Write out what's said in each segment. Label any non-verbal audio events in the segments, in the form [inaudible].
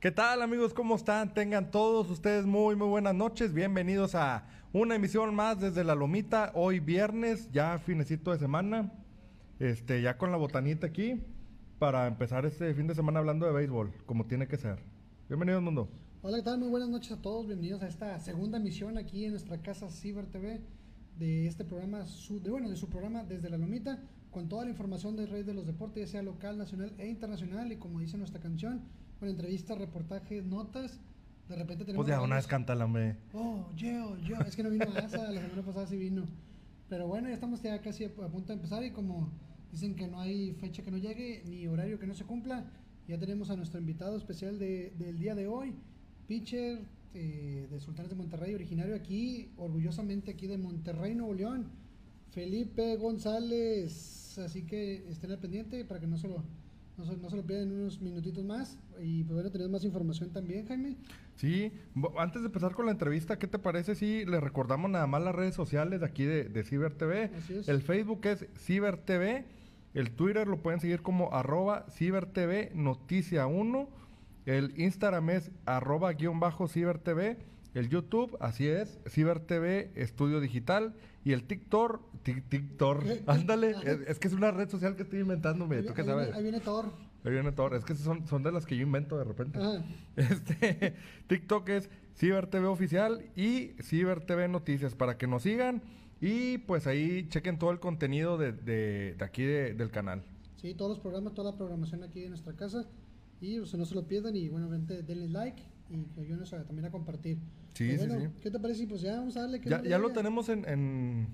¿Qué tal amigos? ¿Cómo están? Tengan todos ustedes muy muy buenas noches. Bienvenidos a una emisión más desde la Lomita. Hoy viernes, ya finecito de semana. Este, ya con la botanita aquí para empezar este fin de semana hablando de béisbol, como tiene que ser. Bienvenidos mundo. Hola, ¿qué tal? Muy buenas noches a todos. Bienvenidos a esta segunda emisión aquí en nuestra casa Ciber TV de este programa, su, de, bueno, de su programa desde la Lomita, con toda la información del Rey de los Deportes, ya sea local, nacional e internacional, y como dice nuestra canción, con entrevistas, reportajes, notas. De repente tenemos. Pues ya, una vez. Oh, yo, yo. Es que no vino Asa, la semana pasada sí vino. Pero bueno, ya estamos ya casi a, punto de empezar y como dicen que no hay fecha que no llegue ni horario que no se cumpla, ya tenemos a nuestro invitado especial de, del día de hoy, pitcher eh, de Sultanes de Monterrey, originario aquí, orgullosamente aquí de Monterrey, Nuevo León, Felipe González. Así que estén al pendiente para que no se lo no se, lo pierdan unos minutitos más. Y pues bueno, tenemos más información también, Jaime. Sí, antes de empezar con la entrevista, ¿qué te parece si le recordamos nada más las redes sociales de aquí de, de Ciber TV? El Facebook es Ciber TV, el Twitter lo pueden seguir como arroba Ciber TV Noticia 1, el Instagram es arroba guion bajo Ciber TV, el YouTube, así es, Ciber TV Estudio Digital y el TikTok, TikTok, ándale, es, que es una red social que estoy inventándome, ¿tú qué sabes? Ahí viene Thor. Ahí viene Thor, es que son, son de las que yo invento de repente. [laughs] Este, TikTok es Ciber TV Oficial y Ciber TV Noticias para que nos sigan y pues ahí chequen todo el contenido de, de, aquí del canal. Sí, todos los programas, toda la programación aquí en nuestra casa y pues, no se lo pierdan y bueno, denle like y que ayúdenos también a compartir. Sí, sí, sí. ¿Qué te parece? Pues ya vamos a darle. ya, ya lo tenemos en,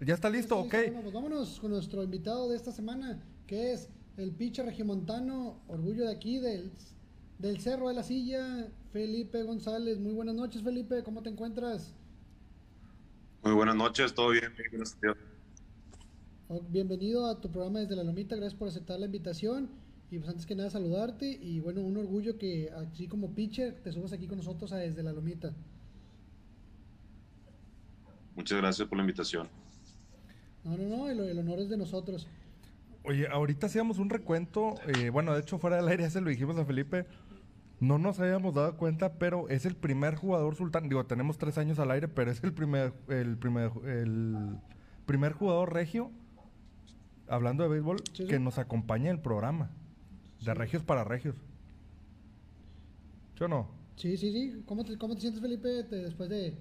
¿Ya está listo? ok. Vámonos con nuestro invitado de esta semana, que es el pitcher regimontano, orgullo de aquí, del, del Cerro de la Silla, Felipe González. Muy buenas noches, Felipe. ¿Cómo te encuentras? Muy buenas noches, todo bien, gracias Bienvenido a tu programa desde la Lomita, gracias por aceptar la invitación. Y pues antes que nada saludarte y bueno, un orgullo que así como pitcher te subas aquí con nosotros a Desde la Lomita. Muchas gracias por la invitación. No, no, no, el, honor es de nosotros. Oye, ahorita hacíamos un recuento, eh, bueno, de hecho fuera del aire ya se lo dijimos a Felipe, no nos habíamos dado cuenta, pero es el primer jugador sultán, digo, tenemos tres años al aire, pero es el primer, el primer, el primer jugador regio, hablando de béisbol, que nos acompaña en el programa. De regios para regios. ¿Sí o no? Sí, sí, sí. ¿Cómo te, cómo te sientes, Felipe, después de,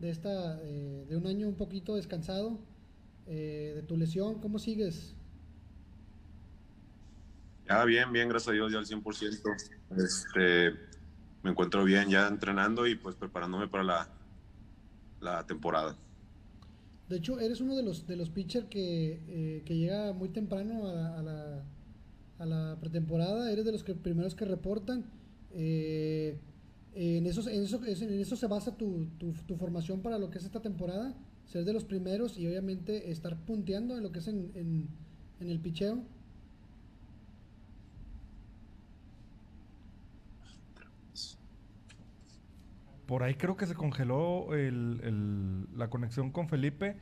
de esta, eh, de un año un poquito descansado eh, de tu lesión? ¿Cómo sigues? Ya, bien, bien, gracias a Dios, ya al 100%. Este, me encuentro bien ya entrenando y pues preparándome para la, la temporada. De hecho, eres uno de los, de los pitchers que, eh, que llega muy temprano a la a la pretemporada, eres de los que, primeros que reportan. Eh, en, eso, en, eso, en eso se basa tu, tu, formación para lo que es esta temporada, ser de los primeros y obviamente estar punteando en lo que es en, en, el picheo. Por ahí creo que se congeló el, el, la conexión con Felipe.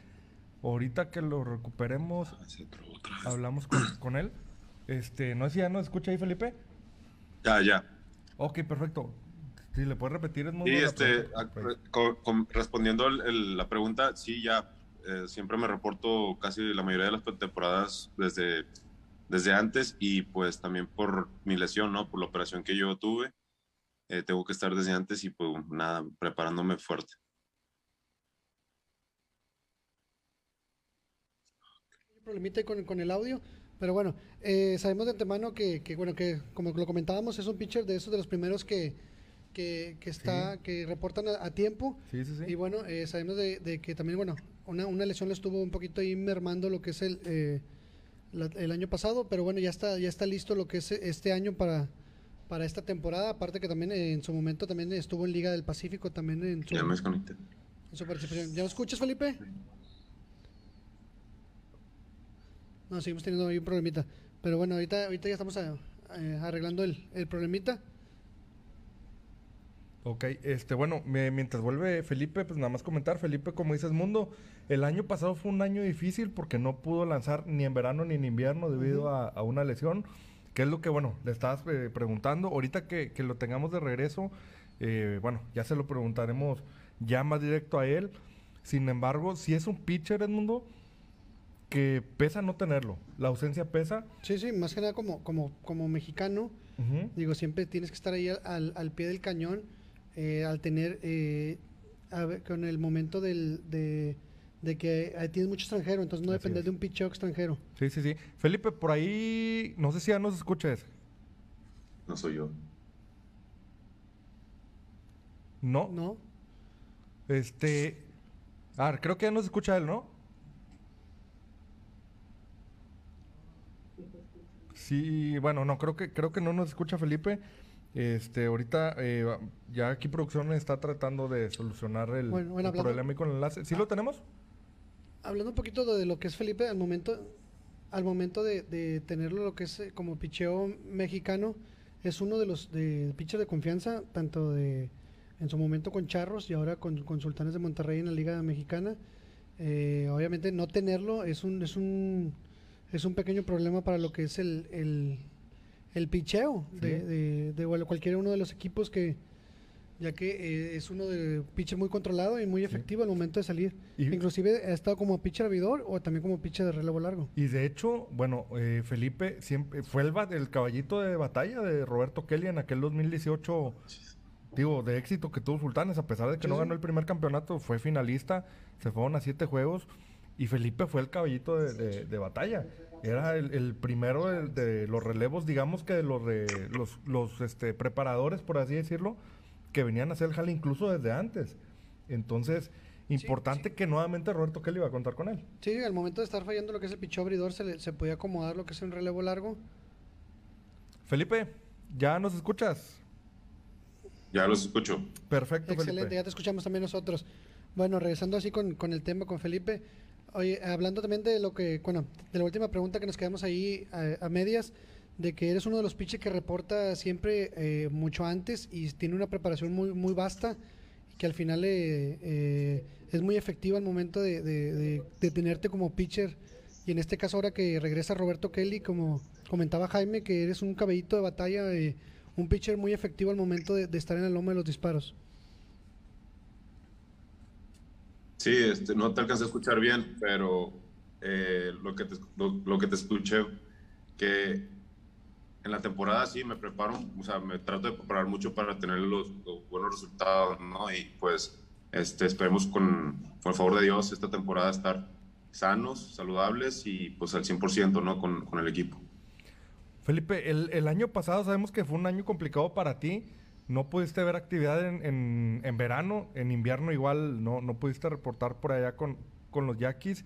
Ahorita que lo recuperemos, ah, hablamos con, [coughs] con él. Este, no sé si ya nos escucha ahí, Felipe. Ya, ya. Ok, perfecto. Si le puedes repetir, es muy Sí, este, respondiendo la pregunta, sí, ya. Eh, siempre me reporto casi la mayoría de las temporadas desde, desde antes y pues también por mi lesión, ¿no? Por la operación que yo tuve. Eh, tengo que estar desde antes y pues nada, preparándome fuerte. problemita con, con el audio. Pero bueno, eh, sabemos de antemano que, que, bueno, que como lo comentábamos, es un pitcher de esos de los primeros que, que, que está, que reportan a, tiempo. Sí, sí, sí. Y bueno, eh, sabemos de, de, que también, bueno, una, una lesión le estuvo un poquito ahí mermando lo que es el, eh, el año pasado, pero bueno, ya está, ya está listo lo que es este año para, para esta temporada. Aparte que también en su momento también estuvo en Liga del Pacífico, también en su, ya me en su participación. ¿Ya lo escuchas, Felipe? No, seguimos teniendo ahí un problemita. Pero bueno, ahorita, ahorita ya estamos eh, eh, arreglando el, el, problemita. Ok, este, bueno, mientras vuelve Felipe, pues nada más comentar, Felipe, como dices, Mundo, el año pasado fue un año difícil porque no pudo lanzar ni en verano ni en invierno debido a, una lesión. ¿Qué es lo que, bueno, le estabas eh, preguntando? Ahorita que, que, lo tengamos de regreso, eh, bueno, ya se lo preguntaremos ya más directo a él. Sin embargo, si es un pitcher, Edmundo, que pesa no tenerlo. La ausencia pesa. Sí, sí, más que nada como, como, como mexicano. Digo, siempre tienes que estar ahí al, al pie del cañón. Eh, al tener, eh, con el momento del, de, de que tienes mucho extranjero, entonces no depende de un pitcher extranjero. Sí, sí, sí. Felipe, por ahí, no sé si ya nos escuches. No soy yo. No. No. Este. A ver, creo que ya nos escucha él, ¿no? Sí, bueno, no, creo que, creo que no nos escucha Felipe. Este, ahorita eh, ya aquí producción está tratando de solucionar el, problema con el enlace. ¿Sí lo tenemos? Hablando un poquito de lo que es Felipe, al momento, al momento de, tenerlo lo que es eh, como picheo mexicano, es uno de los de pitchers de confianza, tanto de en su momento con Charros y ahora con, con Sultanes de Monterrey en la Liga Mexicana. Eh, obviamente no tenerlo es un, es un es un pequeño problema para lo que es el, el, el picheo de, de, cualquier uno de los equipos que ya que eh, es uno de pitcher muy controlado y muy efectivo al momento de salir. Inclusive ha estado como pitcher abridor o también como pitcher de relevo largo. Y de hecho, bueno, eh, Felipe siempre fue el, el, caballito de batalla de Roberto Kelly en aquel 2018, digo, de éxito que tuvo Sultanes, a pesar de que no ganó el primer campeonato, fue finalista, se fueron a siete juegos y Felipe fue el caballito de, batalla. Era el, primero de, los relevos, digamos que de los, los, los este, preparadores, por así decirlo, que venían a hacer el jale incluso desde antes. Entonces, importante que nuevamente Roberto Kelly iba a contar con él. Sí, al momento de estar fallando lo que es el pichó abridor, se, se podía acomodar lo que es un relevo largo. Felipe, ¿ya nos escuchas? Ya los escucho. Perfecto, Excelente, ya te escuchamos también nosotros. Bueno, regresando así con, con el tema con Felipe, Oye, hablando también de lo que, bueno, de la última pregunta que nos quedamos ahí a, medias, de que eres uno de los pitchers que reporta siempre eh, mucho antes y tiene una preparación muy, muy vasta que al final eh, eh, es muy efectiva al momento de, tenerte como pitcher. Y en este caso ahora que regresa Roberto Kelly, como comentaba Jaime, que eres un cabellito de batalla, un pitcher muy efectivo al momento de, estar en la loma de los disparos. Sí, este, no te alcancé a escuchar bien, pero eh, lo, que te, lo, que te escuché, que en la temporada sí me preparo, o sea, me trato de preparar mucho para tener los, buenos resultados, ¿no? Y pues este, esperemos con, con, favor de Dios esta temporada estar sanos, saludables y pues al 100%, ¿no? Con, con el equipo. Felipe, el, el, año pasado sabemos que fue un año complicado para ti no pudiste ver actividad en, en, verano, en invierno igual no, no pudiste reportar por allá con, con los Yaquis.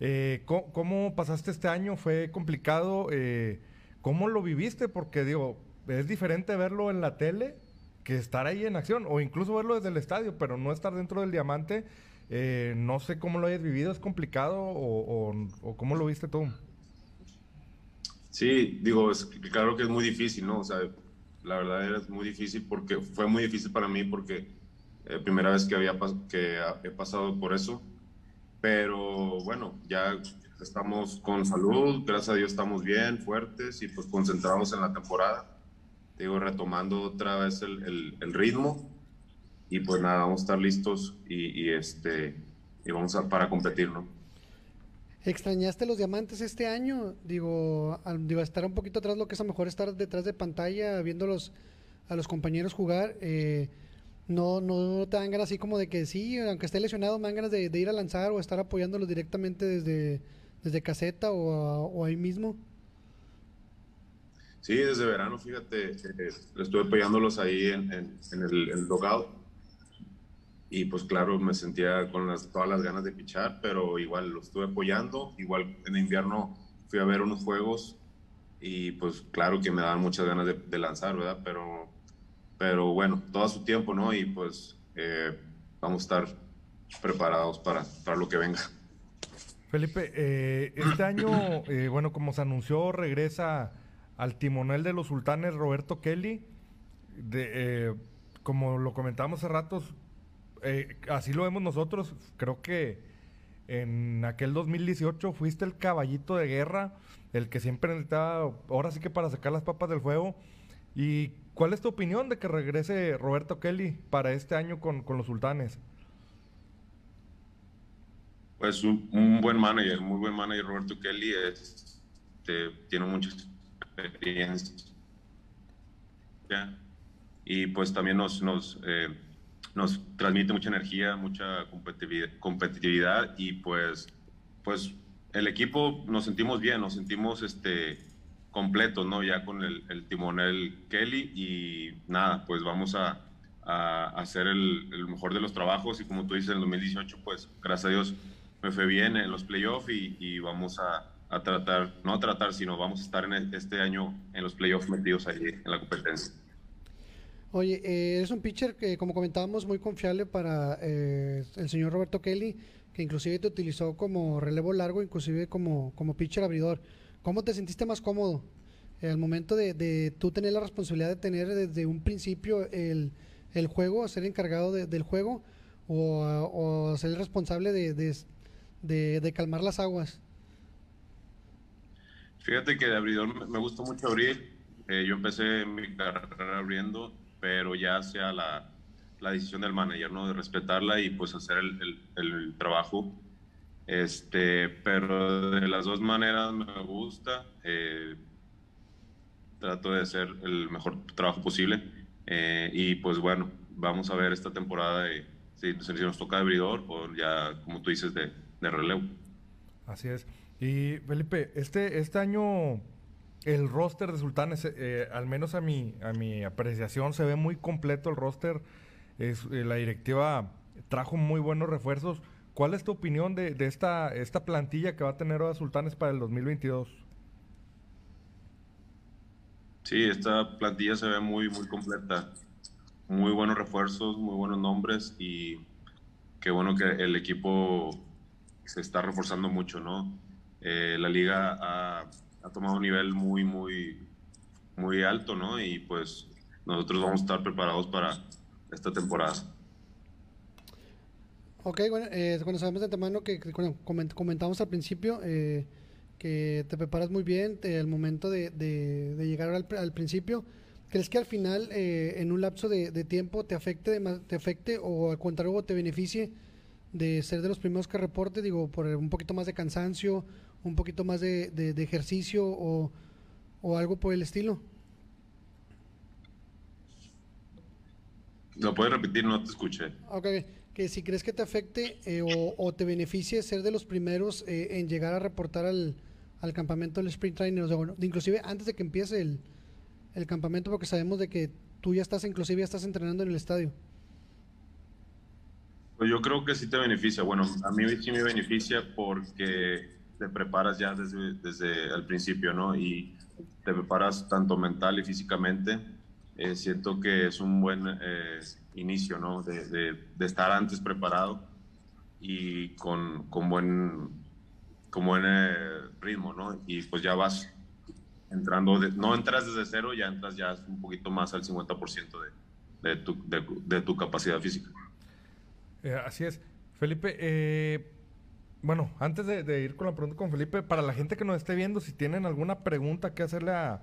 Eh, ¿cómo, pasaste este año? ¿Fue complicado? Eh, ¿Cómo lo viviste? Porque digo, es diferente verlo en la tele que estar ahí en acción, o incluso verlo desde el estadio, pero no estar dentro del diamante. Eh, no sé cómo lo hayas vivido, ¿es complicado o, o, cómo lo viste tú? Sí, digo, es, claro que es muy difícil, ¿no? O sea, la verdad era muy difícil porque fue muy difícil para mí porque eh, primera vez que había que he pasado por eso. Pero bueno ya estamos con salud gracias a Dios estamos bien fuertes y pues concentrados en la temporada. Digo retomando otra vez el, el, ritmo. Y pues nada vamos a estar listos y, y este y vamos a para competir no ¿Extrañaste los diamantes este año? Digo, digo, estar un poquito atrás, lo que es a lo mejor estar detrás de pantalla, viéndolos a los compañeros jugar. Eh, no, no te dan ganas así como de que sí, aunque esté lesionado, me dan ganas de, ir a lanzar o estar apoyándolos directamente desde, desde caseta o, ahí mismo. Sí, desde verano, fíjate, eh, estuve apoyándolos ahí en, en, el, el y pues claro, me sentía con las, todas las ganas de pichar, pero igual lo estuve apoyando. Igual en invierno fui a ver unos juegos y pues claro que me daban muchas ganas de, lanzar, ¿verdad? Pero, pero bueno, todo a su tiempo, ¿no? Y pues eh, vamos a estar preparados para, para lo que venga. Felipe, eh, este año, [clears throat] eh, bueno, como se anunció, regresa al timonel de los sultanes Roberto Kelly. De, como lo comentábamos hace ratos, eh, así lo vemos nosotros, creo que en aquel 2018 fuiste el caballito de guerra, el que siempre necesitaba, ahora sí que para sacar las papas del fuego. ¿Y cuál es tu opinión de que regrese Roberto Kelly para este año con, los sultanes? Pues un, buen manager, muy buen manager Roberto Kelly, este, tiene mucha experiencia y pues también nos, nos, eh, nos transmite mucha energía, mucha competitividad, y pues, pues el equipo nos sentimos bien, nos sentimos este, completos, ¿no? Ya con el, el timonel Kelly y nada, pues vamos a, hacer el, mejor de los trabajos y como tú dices, en el 2018, pues gracias a Dios me fue bien en los playoffs y, vamos a, a, tratar, no a tratar, sino vamos a estar en este año en los playoffs metidos ahí en la competencia. Oye, eh, es un pitcher que, como comentábamos, muy confiable para eh, el señor Roberto Kelly, que inclusive te utilizó como relevo largo, inclusive como, como pitcher abridor. ¿Cómo te sentiste más cómodo en el momento de, tú tener la responsabilidad de tener desde un principio el, el juego, ser encargado del juego o, ser el responsable de, de, calmar las aguas? Fíjate que de abridor me, gustó mucho abrir. Eh, yo empecé mi carrera abriendo pero ya sea la, la decisión del manager, ¿no? De respetarla y pues hacer el, el, trabajo. Este, pero de las dos maneras me gusta. Eh, trato de hacer el mejor trabajo posible. Eh, y pues bueno, vamos a ver esta temporada de, si, si nos toca de abridor o ya, como tú dices, de, de relevo. Así es. Y Felipe, este, este año el roster de Sultanes, eh, al menos a mi, a mi apreciación, se ve muy completo el roster. Eh, la directiva trajo muy buenos refuerzos. ¿Cuál es tu opinión de, esta, esta plantilla que va a tener ahora Sultanes para el 2022? Sí, esta plantilla se ve muy, muy completa. Muy buenos refuerzos, muy buenos nombres y qué bueno que el equipo se está reforzando mucho, ¿no? Eh, la liga ha ha tomado un nivel muy, muy, muy alto, ¿no? Y pues nosotros vamos a estar preparados para esta temporada. Ok, bueno, eh, bueno sabemos de antemano que, comentamos al principio eh, que te preparas muy bien el momento de, de, llegar al, al, principio. ¿Crees que al final, eh, en un lapso de, de, tiempo, te afecte, te afecte o al contrario te beneficie de ser de los primeros que reporte? Digo, por un poquito más de cansancio un poquito más de, de, ejercicio o, o, algo por el estilo? ¿Lo puedes repetir? No te escuché. Ok, que si crees que te afecte eh, o, o, te beneficie ser de los primeros eh, en llegar a reportar al, al campamento del sprint training, o sea, bueno, inclusive antes de que empiece el, el campamento, porque sabemos de que tú ya estás, inclusive ya estás entrenando en el estadio. Pues yo creo que sí te beneficia. Bueno, a mí sí me beneficia porque te preparas ya desde, desde el principio, ¿no? Y te preparas tanto mental y físicamente. Eh, siento que es un buen eh, inicio, ¿no? De, de, estar antes preparado y con, con buen, con buen eh, ritmo, ¿no? Y pues ya vas entrando, no entras desde cero, ya entras ya un poquito más al 50% de, de, tu, de, tu capacidad física. así es. Felipe, eh, bueno, antes de, ir con la pregunta con Felipe, para la gente que nos esté viendo, si tienen alguna pregunta que hacerle a,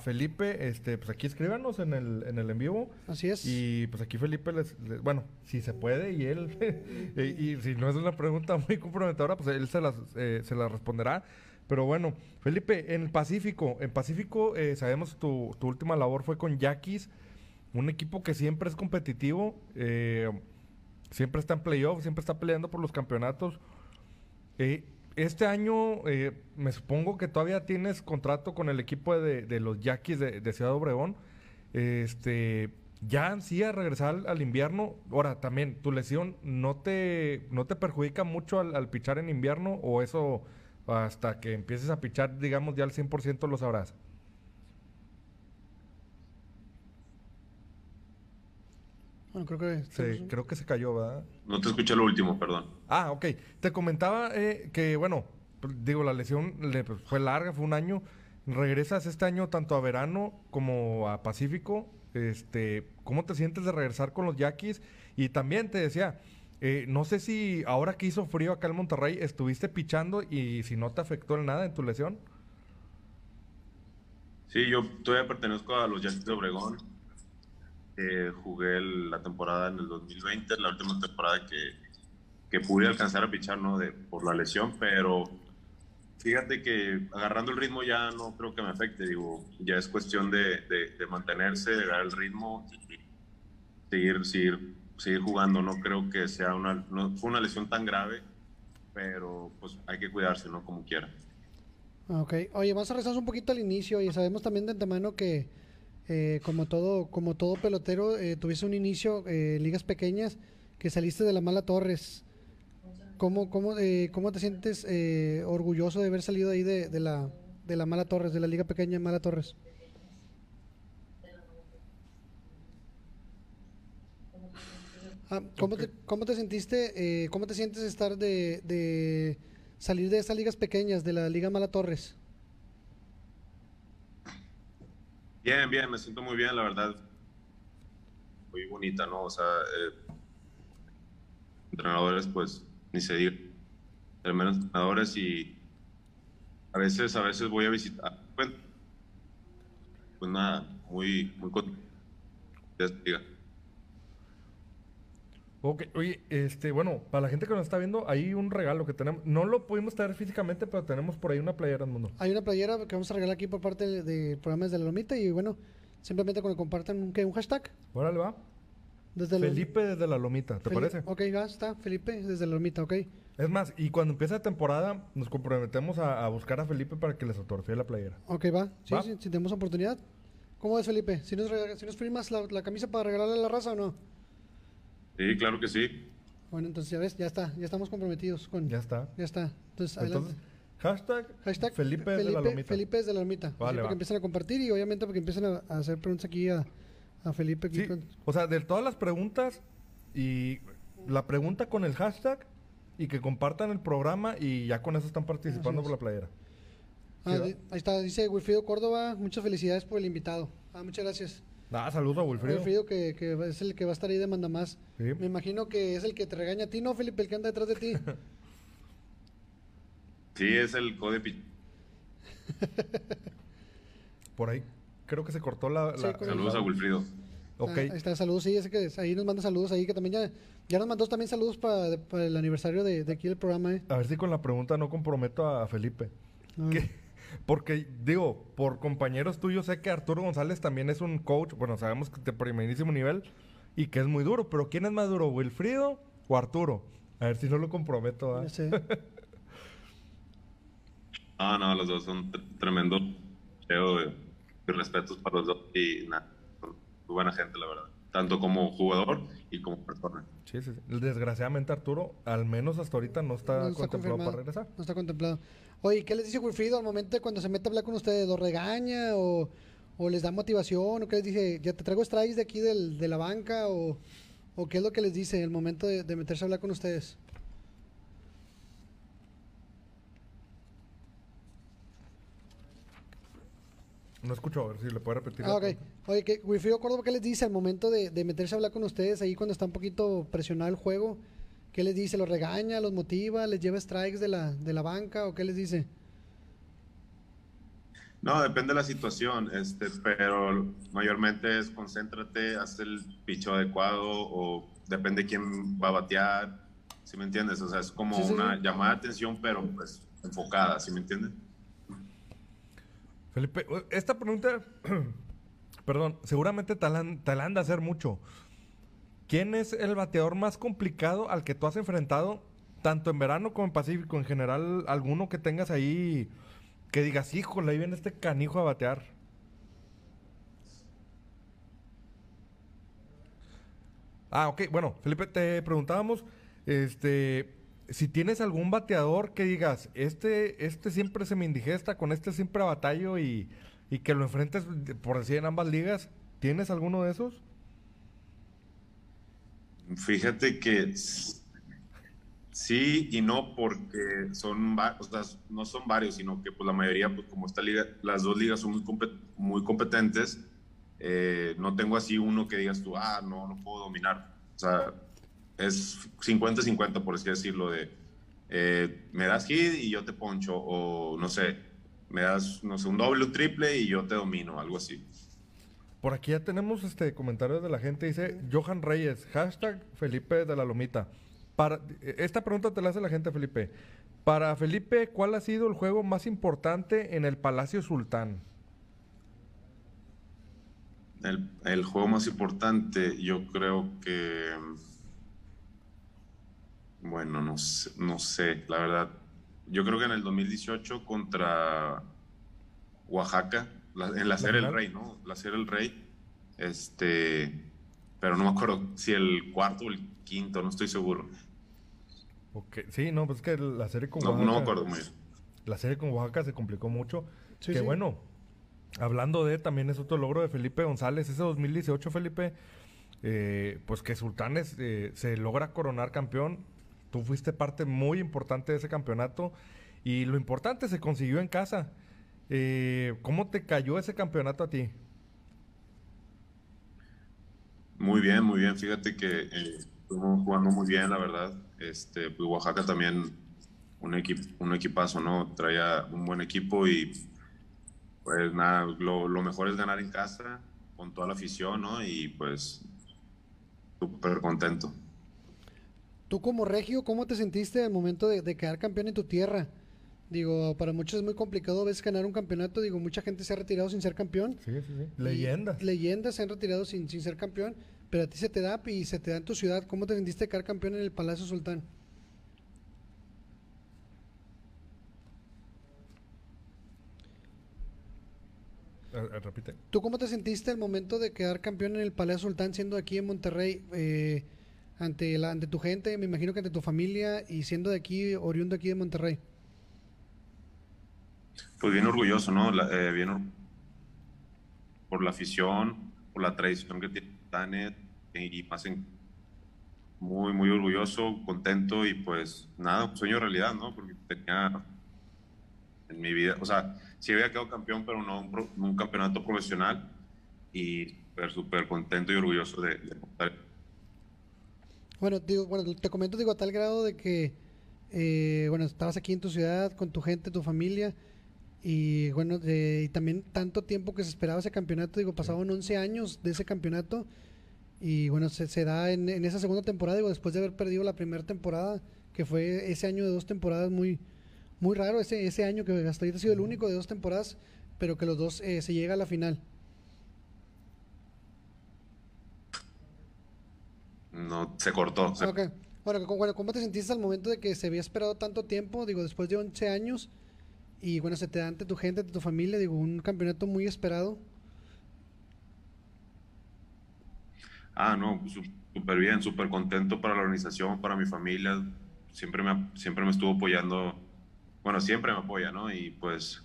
Felipe, este, pues aquí escríbanos en el, en el en vivo. Así es. Y pues aquí Felipe les, bueno, si se puede y él, [laughs] y, si no es una pregunta muy comprometedora, pues él se las, eh, se las responderá. Pero bueno, Felipe, en el Pacífico, en Pacífico eh, sabemos tu, tu última labor fue con Yaquis, un equipo que siempre es competitivo, eh, siempre está en playoff, siempre está peleando por los campeonatos este año eh, me supongo que todavía tienes contrato con el equipo de, los Yaquis de, Ciudad Obregón. Este, ya sí a regresar al, invierno. Ahora, también, ¿tu lesión no te, no te perjudica mucho al, al, pichar en invierno o eso hasta que empieces a pichar, digamos, ya al 100% lo sabrás? Bueno, creo que... Sí, creo que se cayó, ¿verdad? No te escuché lo último, perdón. Ah, ok. Te comentaba eh, que, bueno, digo, la lesión le, pues, fue larga, fue un año. Regresas este año tanto a verano como a Pacífico. Este, ¿Cómo te sientes de regresar con los Yaquis? Y también te decía, Eh, no sé si ahora que hizo frío acá en Monterrey, estuviste pichando y si no te afectó en nada en tu lesión. Sí, yo todavía pertenezco a los Yankees de Obregón. Eh, jugué la temporada en el 2020, la última temporada que, que pude alcanzar a pichar, ¿no? De, por la lesión, pero fíjate que agarrando el ritmo ya no creo que me afecte, digo, ya es cuestión de, de, mantenerse, de dar el ritmo y seguir, seguir, seguir jugando, no creo que sea una, no fue una lesión tan grave, pero pues hay que cuidarse, ¿no? Como quiera. Ok, oye, vamos a rezar un poquito al inicio y sabemos también de antemano que eh, como todo como todo pelotero eh, tuviste un inicio eh, ligas pequeñas que saliste de la mala Torres. ¿Cómo, cómo, eh, cómo te sientes eh, orgulloso de haber salido ahí de, de, la, de la Mala Torres, de la Liga Pequeña Mala Torres? Ah, ¿cómo, te, ¿Cómo te sentiste, eh, cómo te sientes estar de, de salir de esas ligas pequeñas, de la Liga Mala Torres? Bien, bien, me siento muy bien, la verdad. Muy bonita, ¿no? O sea, eh, entrenadores, pues, ni se diga, menos entrenadores y a veces, a veces voy a visitar, pues, nada, muy, muy contento. Ok, oye, este, bueno, para la gente que nos está viendo, hay un regalo que tenemos. No lo pudimos traer físicamente, pero tenemos por ahí una playera, mundo. Hay una playera que vamos a regalar aquí por parte de, de programas de la Lomita y bueno, simplemente cuando compartan un, ¿qué, un hashtag. Órale, va. Desde Felipe desde la Lomita, ¿te Felipe, parece? Ok, ya está, Felipe desde la Lomita, ok. Es más, y cuando empiece la temporada, nos comprometemos a, a buscar a Felipe para que les autografíe la playera. Ok, va. Sí, ¿Va? sí, si tenemos oportunidad. ¿Cómo es, Felipe? ¿Si nos, si nos firmas la, la camisa para regalarle a la raza o no? Sí, claro que sí. Bueno, entonces ya ves, ya está, ya estamos comprometidos con... Ya está. Ya está. Entonces, adelante. Entonces, hashtag, Hashtag Felipe, de la Lomita. Felipe desde la Lomita. Vale, para va. que empiecen a compartir y obviamente para que empiecen a, a hacer preguntas aquí a, a Felipe. aquí Sí, con- o sea, de todas las preguntas y la pregunta con el hashtag y que compartan el programa y ya con eso están participando por la playera. Ah, ahí está, dice Wilfrido Córdoba, muchas felicidades por el invitado. Ah, muchas gracias. Ah, saludos a Wilfrido. Wilfrido que, que es el que va a estar ahí de mandamás. Sí. Me imagino que es el que te regaña a ti, ¿no, Felipe? El que anda detrás de ti. [laughs] Sí, es el code pi- [laughs] Por ahí creo que se cortó la... La- Saludos a Wilfrido. Ok. Ah, ahí está, saludos, sí, ese que ahí nos manda saludos ahí, que también ya, ya nos mandó también saludos para, para el aniversario de, de aquí del programa, ¿eh? A ver si con la pregunta no comprometo a Felipe. Ah, ¿Qué? Porque, digo, por compañeros tuyos sé que Arturo González también es un coach, bueno, sabemos que de primerísimo nivel y que es muy duro, pero ¿quién es más duro, Wilfrido o Arturo? A ver si no lo comprometo. ¿ah? ya sé. [laughs] Ah, no, los dos son tre- tremendo. Creo, eh, mis respetos para los dos y nada, son muy buena gente, la verdad. Tanto como jugador y como persona. Sí, sí, sí. Desgraciadamente Arturo, al menos hasta ahorita no está No está contemplado para regresar. No está contemplado. Oye, ¿qué les dice Wilfrido al momento de cuando se mete a hablar con ustedes? ¿Los regaña o, o les da motivación? ¿O qué les dice? ¿Ya te traigo strikes de aquí del, de la banca? O, ¿O qué es lo que les dice en el momento de, de meterse a hablar con ustedes? No escucho, a ver si le puede repetir. Ah, ok. pregunta. Oye, ¿qué, Wilfrido Córdoba, ¿qué les dice al momento de, de meterse a hablar con ustedes ahí cuando está un poquito presionado el juego? ¿Qué les dice? ¿Los regaña? ¿Los motiva? ¿Les lleva strikes de la, de la banca? ¿O qué les dice? No, depende de la situación, este, pero mayormente es concéntrate, haz el picho adecuado o depende quién va a batear, ¿sí me entiendes? O sea, es como sí, una sí. llamada de atención, pero pues enfocada, ¿sí me entiendes? Felipe, esta pregunta, [clears throat] perdón, seguramente te la han de hacer mucho. ¿Quién es el bateador más complicado al que tú has enfrentado, tanto en verano como en Pacífico? En general, alguno que tengas ahí que digas, híjole, ahí viene este canijo a batear. Ah, ok, bueno, Felipe, te preguntábamos, este, si tienes algún bateador que digas, este, este siempre se me indigesta, con este siempre batallo y, y que lo enfrentes, por decir, en ambas ligas, ¿tienes alguno de esos? Fíjate que sí y no, porque son, no son varios, sino que pues la mayoría, pues como esta liga, las dos ligas son muy, muy competentes, eh, no tengo así uno que digas tú, ah, no, no puedo dominar. O sea, es 50-50, por así decirlo, de eh, me das hit y yo te poncho, o no sé, me das, no sé, un doble, un triple y yo te domino, algo así. Por aquí ya tenemos este comentarios de la gente, dice Johan Reyes, hashtag Felipe de la Lomita. Para, esta pregunta te la hace la gente, Felipe. Para Felipe, ¿cuál ha sido el juego más importante en el Palacio Sultán? El, el juego más importante, yo creo que bueno, no sé, no sé, la verdad. Yo creo que en el 2018 contra Oaxaca, en la serie El Rey, ¿no? La serie El Rey, este, pero no me acuerdo si el cuarto o el quinto, no estoy seguro. Okay. Sí, no, pues es que la serie con Oaxaca. No, me acuerdo muy bien. La serie con Oaxaca se complicó mucho. que bueno, hablando de también es otro logro de Felipe González, ese 2018, Felipe, eh, pues que Sultanes eh, se logra coronar campeón Tú fuiste parte muy importante de ese campeonato y lo importante se consiguió en casa. Eh, ¿Cómo te cayó ese campeonato a ti? Muy bien, muy bien. Fíjate que eh, estuvimos jugando muy bien, la verdad. Este, pues Oaxaca también un, equipo, un equipazo, ¿no? Traía un buen equipo y pues nada, lo, mejor es ganar en casa con toda la afición, ¿no? Y pues súper contento. Tú como regio, ¿cómo te sentiste al momento de, quedar campeón en tu tierra? Digo, para muchos es muy complicado a veces ganar un campeonato. Digo, mucha gente se ha retirado sin ser campeón. Sí, sí, sí. Leyendas. Leyendas se han retirado sin, sin ser campeón. Pero a ti se te da y se te da en tu ciudad. ¿Cómo te sentiste quedar campeón en el Palacio Sultán? repite. ¿Tú cómo te sentiste al momento de quedar campeón en el Palacio Sultán siendo aquí en Monterrey? Eh, ante, la, ante tu gente, me imagino que ante tu familia y siendo de aquí, oriundo aquí de Monterrey? Pues bien orgulloso, ¿no? Eh, bien por la afición, por la tradición que tiene Tanet y pasen muy, muy orgulloso, contento y pues nada, sueño realidad, ¿no? Porque tenía en mi vida, o sea, sí había quedado campeón, pero no un, campeonato profesional y súper, súper contento y orgulloso de, de bueno, digo, bueno, te comento, digo, a tal grado de que, eh, bueno, estabas aquí en tu ciudad con tu gente, tu familia, y bueno, y también tanto tiempo que se esperaba ese campeonato, digo, pasaban 11 años de ese campeonato, y bueno, se, se da en, esa segunda temporada, digo, después de haber perdido la primera temporada, que fue ese año de dos temporadas muy, muy raro, ese, ese año que hasta ahorita ha sido el único de dos temporadas, pero que los dos eh, se llega a la final. No se cortó. Bueno, ¿cómo te sentiste al momento de que se había esperado tanto tiempo? Digo, después de 11 años, y bueno, se te da ante tu gente, ante tu familia, digo, un campeonato muy esperado. Ah, no, súper bien, súper contento para la organización, para mi familia. Siempre me, siempre me estuvo apoyando, bueno, siempre me apoya, ¿no? Y pues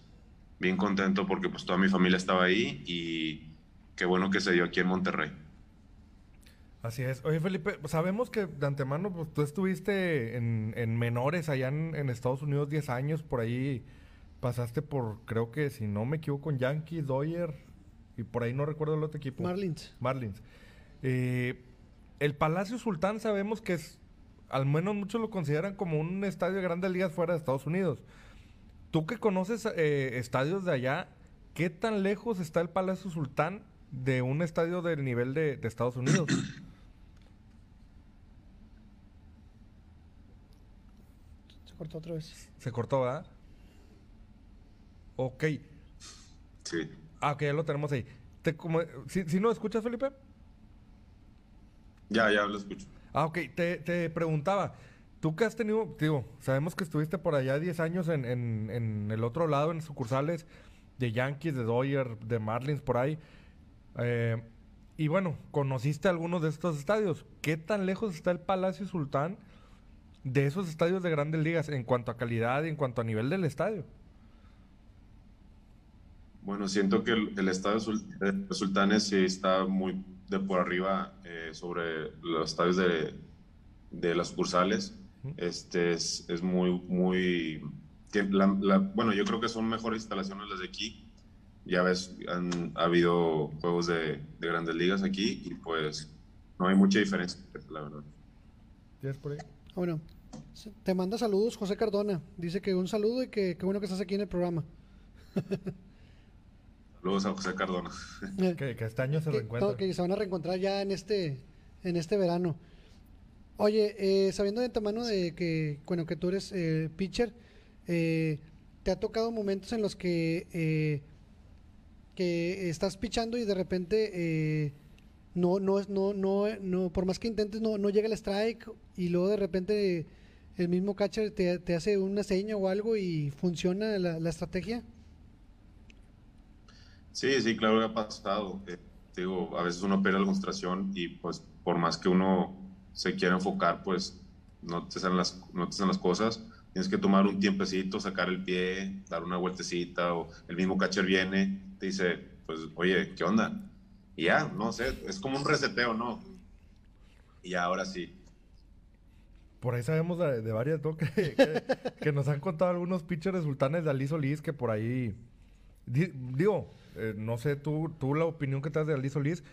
bien contento porque pues toda mi familia estaba ahí y qué bueno que se dio aquí en Monterrey. Así es. Oye, Felipe, sabemos que de antemano pues, tú estuviste en, menores allá en, Estados Unidos 10 años, por ahí pasaste por, creo que si no me equivoco, con Yankees, Doyer y por ahí no recuerdo el otro equipo. Marlins. Marlins. Eh, el Palacio Sultán sabemos que es, al menos muchos lo consideran como un estadio de grandes ligas fuera de Estados Unidos. Tú que conoces eh, estadios de allá, ¿qué tan lejos está el Palacio Sultán de un estadio del nivel de, de Estados Unidos? [coughs] cortó otra vez. Se cortó, ¿verdad? Ok. Sí. Ah, ok, ya lo tenemos ahí. Te, como, ¿sí, ¿sí, no escuchas, Felipe? Ya, ya lo escucho. Ah, ok. Te, te preguntaba, tú que has tenido, digo, sabemos que estuviste por allá 10 años en, en, en, el otro lado, en sucursales de Yankees, de Dodgers, de Marlins, por ahí. Eh, y bueno, conociste algunos de estos estadios. ¿Qué tan lejos está el Palacio Sultán de esos estadios de grandes ligas en cuanto a calidad y en cuanto a nivel del estadio? Bueno, siento que el, estadio de Sultanes sí está muy de por arriba eh, sobre los estadios de, de las sucursales. Este es, es muy, muy. bueno, yo creo que son mejores instalaciones las de aquí. Ya ves, han ha habido juegos de, de grandes ligas aquí y pues no hay mucha diferencia, la verdad. ¿Tienes por ahí? Bueno, te manda saludos José Cardona. Dice que un saludo y que qué bueno que estás aquí en el programa. Saludos a José Cardona. Eh, Que, que este año se que, no, que se van a reencontrar ya en este en este verano. Oye, eh, sabiendo de antemano de que bueno que tú eres eh, pitcher, eh, te ha tocado momentos en los que eh, que estás pichando y de repente eh, no no no no no por más que intentes no no llega el strike y luego de repente el mismo catcher te, te hace una seña o algo y funciona la, la estrategia. Sí, sí, claro que ha pasado. Digo, a veces uno pierde la concentración y pues por más que uno se quiera enfocar, pues no te salen las, no te salen las cosas. Tienes que tomar un tiempecito, sacar el pie, dar una vueltecita o el mismo catcher viene, te dice, pues, oye, ¿qué onda? Y ya, no sé, es como un reseteo, ¿no? Y ya, ahora sí. Por ahí sabemos de, de varias, ¿no? [laughs] Que, que- que nos han contado algunos pitchers sultanes de Ali Solís que por ahí. di- digo, eh, no sé tú, tú la opinión que te das de Ali Solís.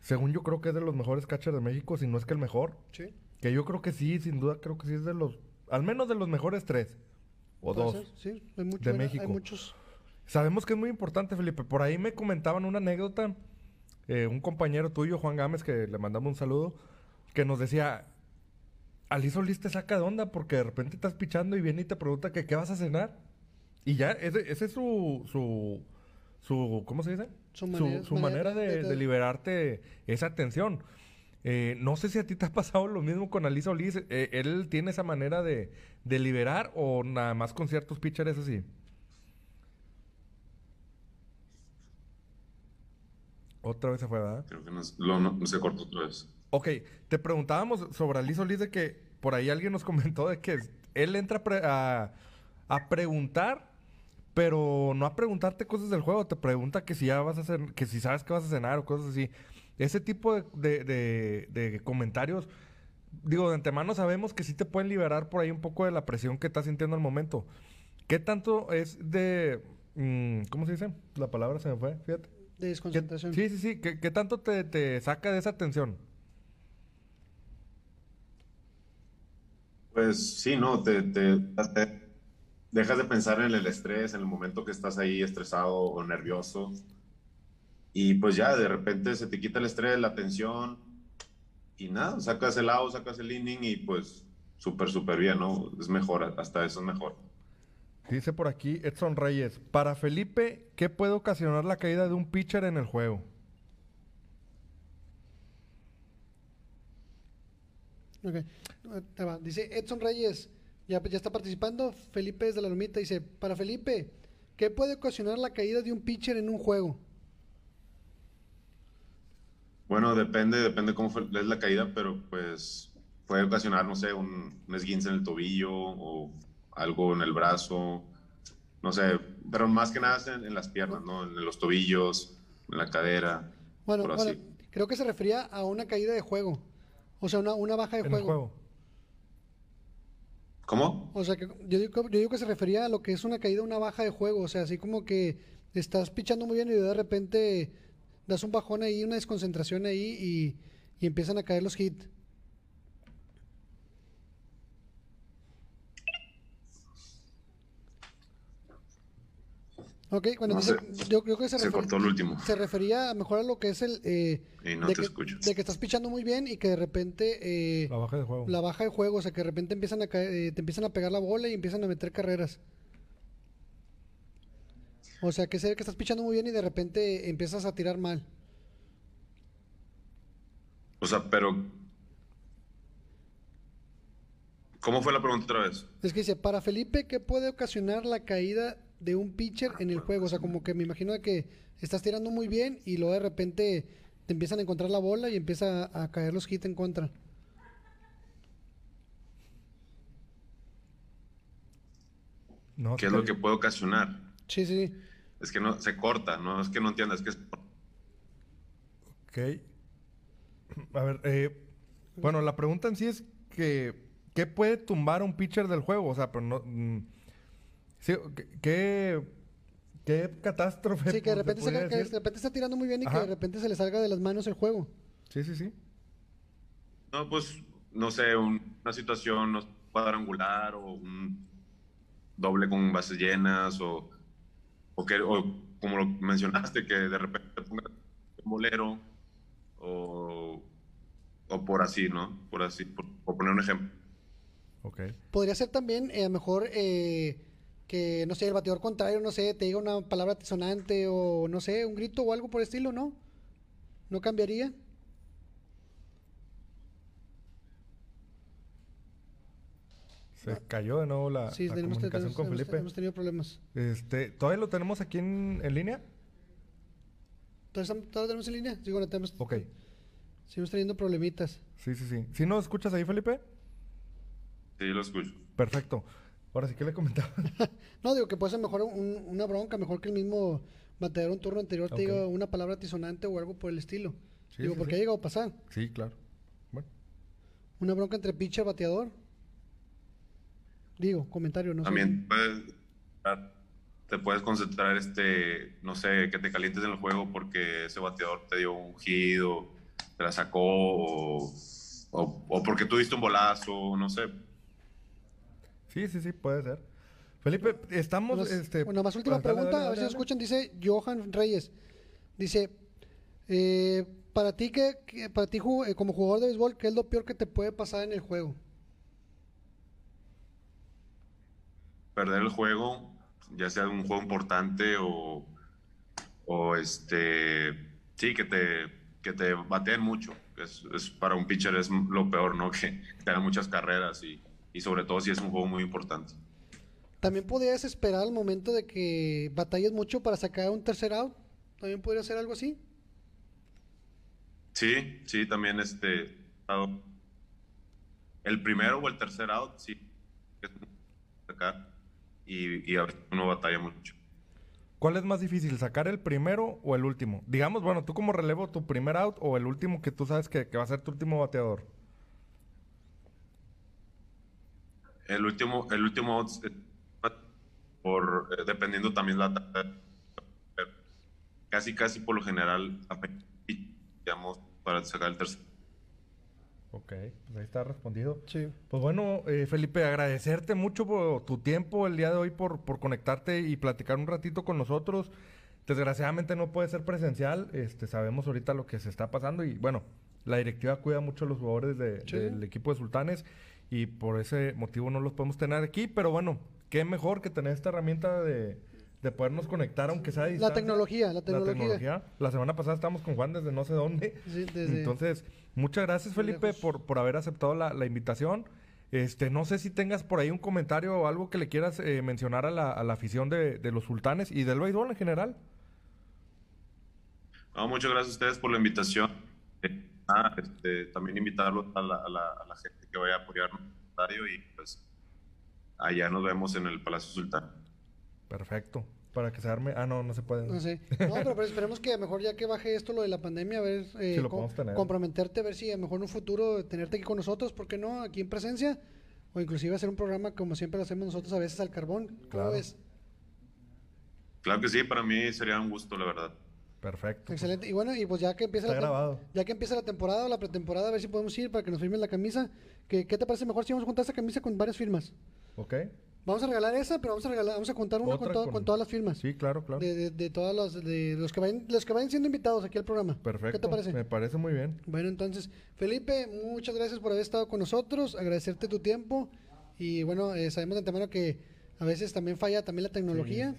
Según yo creo que es de los mejores catchers de México, si no es que el mejor. Sí. Que yo creo que sí, sin duda creo que sí es de los. Al menos de los mejores tres. O dos. ser, sí, hay mucho- de hay México. muchos. Sabemos que es muy importante, Felipe. Por ahí me comentaban una anécdota. Eh, un compañero tuyo, Juan Gámez, que le mandamos un saludo, que nos decía, Ali Solís te saca de onda porque de repente estás pichando y viene y te pregunta que qué vas a cenar. Y ya, ese, ese es su, su, su, ¿cómo se dice? Su manera- su manera manera de, de- de liberarte esa atención. Eh, no sé si a ti te ha pasado lo mismo con Ali Solís. Eh, ¿Él tiene esa manera de, de liberar o nada más con ciertos pitchers así? Otra vez se fue, ¿verdad? Creo que nos- lo- no, se cortó otra vez. Ok, te preguntábamos sobre Ali Solís de que por ahí alguien nos [laughs] comentó de que él entra a, pre- a- a preguntar, pero no a preguntarte cosas del juego, te pregunta que si ya vas a hacer, que si sabes que vas a cenar o cosas así. Ese tipo de, de- de- de comentarios, digo, de antemano sabemos que sí te pueden liberar por ahí un poco de la presión que estás sintiendo al momento. ¿Qué tanto es de... mm, ¿Cómo se dice? La palabra se me fue, fíjate. De ¿Qué- desconcentración. sí, sí, sí. ¿Qué, qué tanto te, te saca de esa tensión? Pues sí, no, te, te- te- dejas de pensar en el estrés, en el momento que estás ahí estresado o nervioso. Y pues ya, de repente se te quita el estrés, la tensión y nada, sacas el out, sacas el inning y pues súper, súper bien, ¿no? Es mejor, hasta eso es mejor. Dice por aquí Edson Reyes. Para Felipe, ¿qué puede ocasionar la caída de un pitcher en el juego? Ok. Te va. Dice Edson Reyes, ya, ya está participando. Felipe desde la Lomita dice, para Felipe, ¿qué puede ocasionar la caída de un pitcher en un juego? Bueno, depende, depende cómo fue, es la caída, pero pues puede ocasionar, no sé, un, un esguince en el tobillo o algo en el brazo, no sé, pero más que nada es en, en las piernas, ¿no? En los tobillos, en la cadera, Bueno, por bueno, así. creo que se refería a una caída de juego. O sea, una, una baja de en el juego. juego. ¿Cómo? O sea, que yo digo, yo digo que se refería a lo que es una caída, una baja de juego. O sea, así como que estás pichando muy bien y de repente das un bajón ahí, una desconcentración ahí y, y empiezan a caer los hits. Ok, bueno, No dice- sé. yo creo que se, Se refer- cortó el último. se refería mejor a lo que es el... eh, Y no de, te que, escucho. de que estás pichando muy bien y que de repente... eh, La baja de juego. la baja de juego, o sea que de repente empiezan a caer- eh, te empiezan a pegar la bola y empiezan a meter carreras. O sea que sé que estás pichando muy bien y de repente empiezas a tirar mal. O sea, pero... ¿Cómo fue la pregunta otra vez? Es que dice, para Felipe, ¿qué puede ocasionar la caída de un pitcher en el juego? O sea, como que me imagino de que estás tirando muy bien y luego de repente te empiezan a encontrar la bola y empieza a, a caer los hits en contra. No, ¿Qué es lo que puede ocasionar? Sí, sí, sí. Es que no, se corta, no es que no entiendas, es que es... Ok. [clears throat] A ver, eh, bueno, la pregunta en sí es que ¿qué puede tumbar a un pitcher del juego? O sea, pero no... mm, sí, ¿qué- ¿qué, qué catástrofe? Sí, que de repente, se- que de repente está tirando muy bien y que de repente se le salga de las manos el juego. Sí, sí, sí. No, pues no sé, una situación no, cuadrangular o un doble con bases llenas o, o, que, o como lo mencionaste, que de repente ponga un bolero o, o, por así, ¿no? Por así, por, poner un ejemplo. Okay. Podría ser también, eh, a lo mejor, eh, que, no sé, el bateador contrario, no sé, te diga una palabra sonante o, no sé, un grito o algo por el estilo, ¿no? ¿No cambiaría? Se cayó de nuevo la, comunicación con Felipe. Hemos tenido problemas. Este, ¿Todavía lo tenemos aquí en, en línea? ¿Todavía, lo tenemos en línea? Sí, bueno, tenemos... Ok. Seguimos teniendo problemitas. Sí, sí, sí. ¿Sí nos escuchas ahí, Felipe? Sí, lo escucho. Perfecto. Ahora sí, ¿qué le comentaba? [laughs] no, digo que puede ser mejor una bronca, mejor que el mismo bateador un turno anterior te diga una palabra tisonante o algo por el estilo. digo, porque ha llegado a pasar. Sí, claro. Bueno. Una bronca entre pitcher bateador. Digo, comentario, no También te puedes concentrar, este, no sé, que te calientes en el juego porque ese bateador te dio un hit o te la sacó o, o, porque tú diste un bolazo, no sé. Sí, sí, sí, puede ser. Felipe, estamos... este, bueno, más última pregunta, a ver si escuchan, dice Johan Reyes. Dice, eh, para ti, que, para ti eh, como jugador de béisbol, ¿qué es lo peor que te puede pasar en el juego? perder el juego, ya sea un juego importante o, o este, sí, que te, que te bateen mucho. Es, es, para un pitcher es lo peor, ¿no? [laughs] Que, te hagan muchas carreras y, y, sobre todo si es un juego muy importante. También podrías esperar el momento de que batalles mucho para sacar un tercer out. ¿También podría ser algo así? Sí, sí, también este. El primero o el tercer out, sí. Sacar y, y a veces uno batalla mucho. ¿Cuál es más difícil, sacar el primero o el último? Digamos, bueno, tú como relevo, tu primer out o el último que tú sabes que, va a ser tu último bateador. El último, el último por, eh, dependiendo también la casi casi por lo general digamos para sacar el tercero Ok, pues ahí está respondido. Sí. Pues bueno, eh, Felipe, agradecerte mucho por tu tiempo el día de hoy, por, por conectarte y platicar un ratito con nosotros. Desgraciadamente no puede ser presencial, este, sabemos ahorita lo que se está pasando y bueno, la directiva cuida mucho a los jugadores del equipo de Sultanes y por ese motivo no los podemos tener aquí, pero bueno, qué mejor que tener esta herramienta de, de podernos conectar aunque sea a distancia. La tecnología, la tecnología. la semana pasada estábamos con Juan desde no sé dónde. [laughs] Sí, desde... Entonces, muchas gracias Felipe por, por haber aceptado la, invitación. Este, no sé si tengas por ahí un comentario o algo que le quieras eh, mencionar a la, a la afición de, de, los sultanes y del béisbol en general. muchas gracias a ustedes por la invitación. Eh, ah, este, también invitarlos a la, a, la, gente que vaya a apoyar y pues allá nos vemos en el Palacio Sultán. Perfecto. Para que se arme. Ah, no, no se puede. No sé. No, pero, esperemos que mejor ya que baje esto lo de la pandemia, a ver. Eh, comprometerte, a ver si a lo mejor en un futuro tenerte aquí con nosotros, ¿por qué no? Aquí en presencia. O inclusive hacer un programa como siempre lo hacemos nosotros a veces al carbón. ¿Cómo ves? Claro que sí, para mí sería un gusto, la verdad. Perfecto. Excelente. Y bueno, y pues ya que empieza la ya que empieza la temporada o la pretemporada, a ver si podemos ir para que nos firmen la camisa. ¿Qué, qué te parece mejor si vamos a juntar esta camisa con varias firmas? Ok. Vamos a regalar esa, pero vamos a regalar, vamos a contar una con, con, todas las firmas. Sí, claro, claro. De, de, todas las, de los que vayan, los que vayan siendo invitados aquí al programa. Perfecto. ¿Qué te parece? Me parece muy bien. Bueno, entonces, Felipe, muchas gracias por haber estado con nosotros, agradecerte tu tiempo y bueno, eh, sabemos de antemano que a veces también falla también la tecnología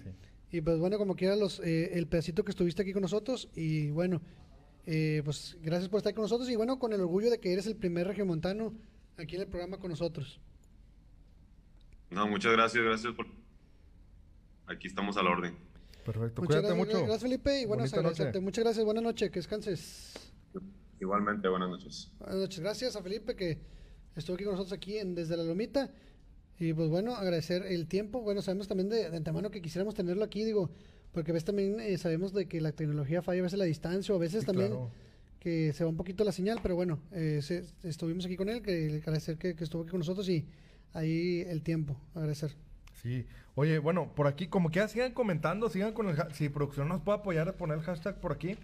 y pues bueno, como quiera los, eh, el pedacito que estuviste aquí con nosotros y bueno, eh, pues gracias por estar con nosotros y bueno, con el orgullo de que eres el primer regiomontano aquí en el programa con nosotros. No, muchas gracias, gracias por... Aquí estamos a la orden. Perfecto, muchas cuídate gracias, mucho. Gracias Felipe y buenas noches. Muchas gracias, buenas noches, que descanses. Igualmente, buenas noches. Buenas noches, gracias a Felipe que estuvo aquí con nosotros aquí en, desde la Lomita. Y pues bueno, agradecer el tiempo. Bueno, sabemos también de, antemano que quisiéramos tenerlo aquí, digo, porque a veces también eh, sabemos de que la tecnología falla a veces la distancia o a veces también que se va un poquito la señal, pero bueno, eh, estuvimos aquí con él, que agradecer que, que estuvo aquí con nosotros y ahí el tiempo. Agradecer. Sí. Oye, bueno, por aquí, como que sigan comentando, sigan con el... Si producción nos puede apoyar a poner el hashtag por aquí.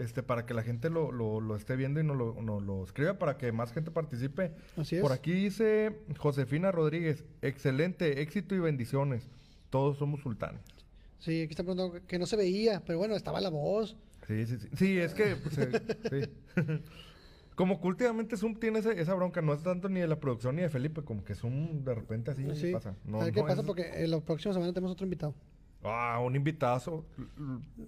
Este, para que la gente lo, lo, lo esté viendo y nos lo, nos lo escriba para que más gente participe. Así es. Por aquí dice Josefina Rodríguez, excelente, éxito y bendiciones. Todos somos sultanes. Sí, aquí está preguntando que no se veía, pero bueno, estaba la voz. Sí, sí, sí. Sí, es que, pues, eh, sí. [laughs] Como que últimamente Zoom tiene ese- esa bronca, no es tanto ni de la producción ni de Felipe, como que Zoom de repente así Sí. pasa. No, qué no pasa es- porque en la próxima semana tenemos otro invitado. Ah, un invitazo.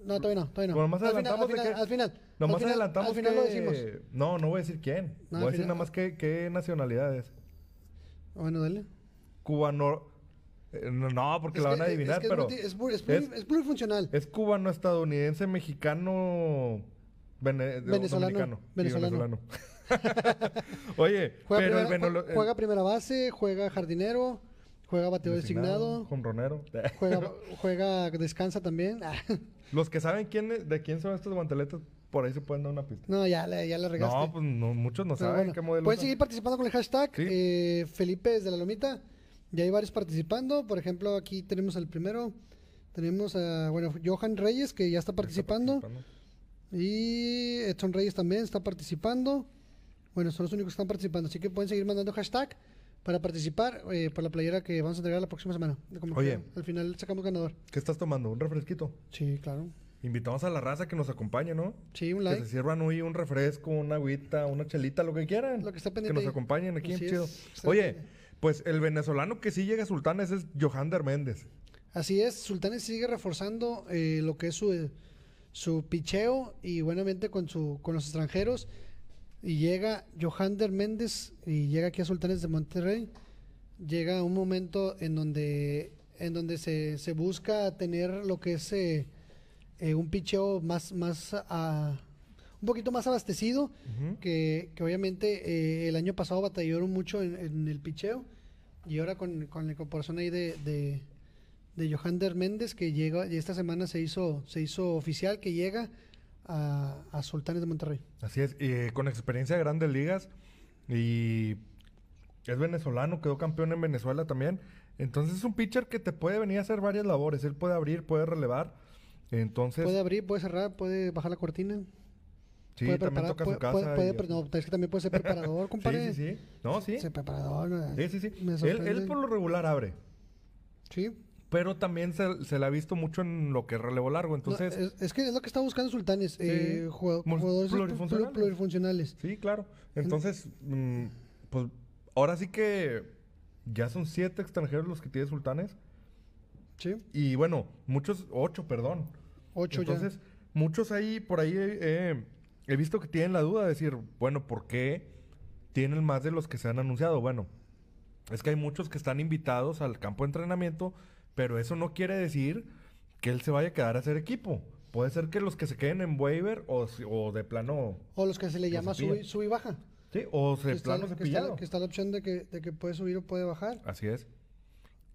No, todavía no, todavía no. Bueno, más al final, adelantamos al de final, que- al final. Nomás al final, adelantamos Al final que... lo decimos. No, no voy a decir quién. No, voy a decir nada más qué, qué nacionalidad es. Bueno, dale. Cubano... eh, no, porque Es la que- van a es adivinar, que es pero... multi- Es, es pluri- es- es plurifuncional. Es cubano-estadounidense, mexicano... vene- Venezolano, venezolano. venezolano. [laughs] Oye, Juega, pero el venolo- juega primera base, juega jardinero, juega bateador designado, Jonronero. [laughs] juega, juega, descansa también. [laughs] Los que saben quién es- de quién son estos guanteletes, por ahí se pueden dar una pista. no, ya, le- ya le regaste. No, pues no, muchos no Pero saben bueno, qué modelo Pueden seguir participando con el hashtag. Sí. eh, Felipe desde la Lomita. Ya hay varios participando. Por ejemplo, aquí tenemos al primero. Tenemos a, bueno, Johan Reyes, que ya está participando. Y Edson Reyes también está participando. Bueno, son los únicos que están participando. Así que pueden seguir mandando hashtag para participar eh, por la playera que vamos a entregar la próxima semana. Como Oye. que al final sacamos ganador. ¿Qué estás tomando? ¿Un refresquito? Sí, claro. Invitamos a la raza que nos acompañe, ¿no? Sí, un Que like. se sirvan hoy un refresco, una agüita, una chelita, lo que quieran. Lo que Que pendiente nos ahí. acompañen aquí, Así chido. es, está Oye, bien. pues el venezolano que sí llega a Sultanes es Johander Méndez. Así es, Sultanes sigue reforzando eh, lo que es su, su picheo y buenamente con, su, con los extranjeros. Y llega Johander Méndez y llega aquí a Sultanes de Monterrey. Llega un momento en donde, en donde se, se busca tener lo que es eh, eh, un picheo más, más ah, un poquito más abastecido. Ujú. que, que obviamente eh, el año pasado batallaron mucho en, en el picheo y ahora con, con la incorporación ahí de, de, de Johander Méndez que llega y esta semana se hizo se hizo oficial que llega a, a Sultanes de Monterrey. Así es, y, eh, con experiencia de grandes ligas y es venezolano, quedó campeón en Venezuela también. Entonces es un pitcher que te puede venir a hacer varias labores. Él puede abrir, puede relevar. Entonces, Puede abrir, puede cerrar, puede bajar la cortina. sí, puede también preparar, toca puede, su casa. puede- puede y pre- así. no, es que también puede ser preparador, [laughs] compadre. Sí, sí, sí. No, sí. Sí, preparador. Sí, sí, sí. Él por lo regular abre. Sí. Pero también se, se le ha visto mucho en lo que es relevo largo. No, Entonces, es, es que es lo que está buscando Sultanes, eh, jugado- Mul- jugadores plurifuncionales. plur- plurifuncionales. sí, claro. Entonces, mm, pues ahora sí que ya son siete extranjeros los que tiene Sultanes. Sí, Y bueno, muchos, ocho, perdón. ocho ya. Entonces, muchos ahí, por ahí eh, he visto que tienen la duda de decir, bueno, ¿por qué tienen más de los que se han anunciado? Bueno, es que hay muchos que están invitados al campo de entrenamiento, pero eso no quiere decir que él se vaya a quedar a hacer equipo. Puede ser que los que se queden en waiver o, o de plano, O los que se le llama sub, sub y baja. sí, o Que de está, plano que, está, cepillado. que está la opción de que, de que puede subir o puede bajar. Así es.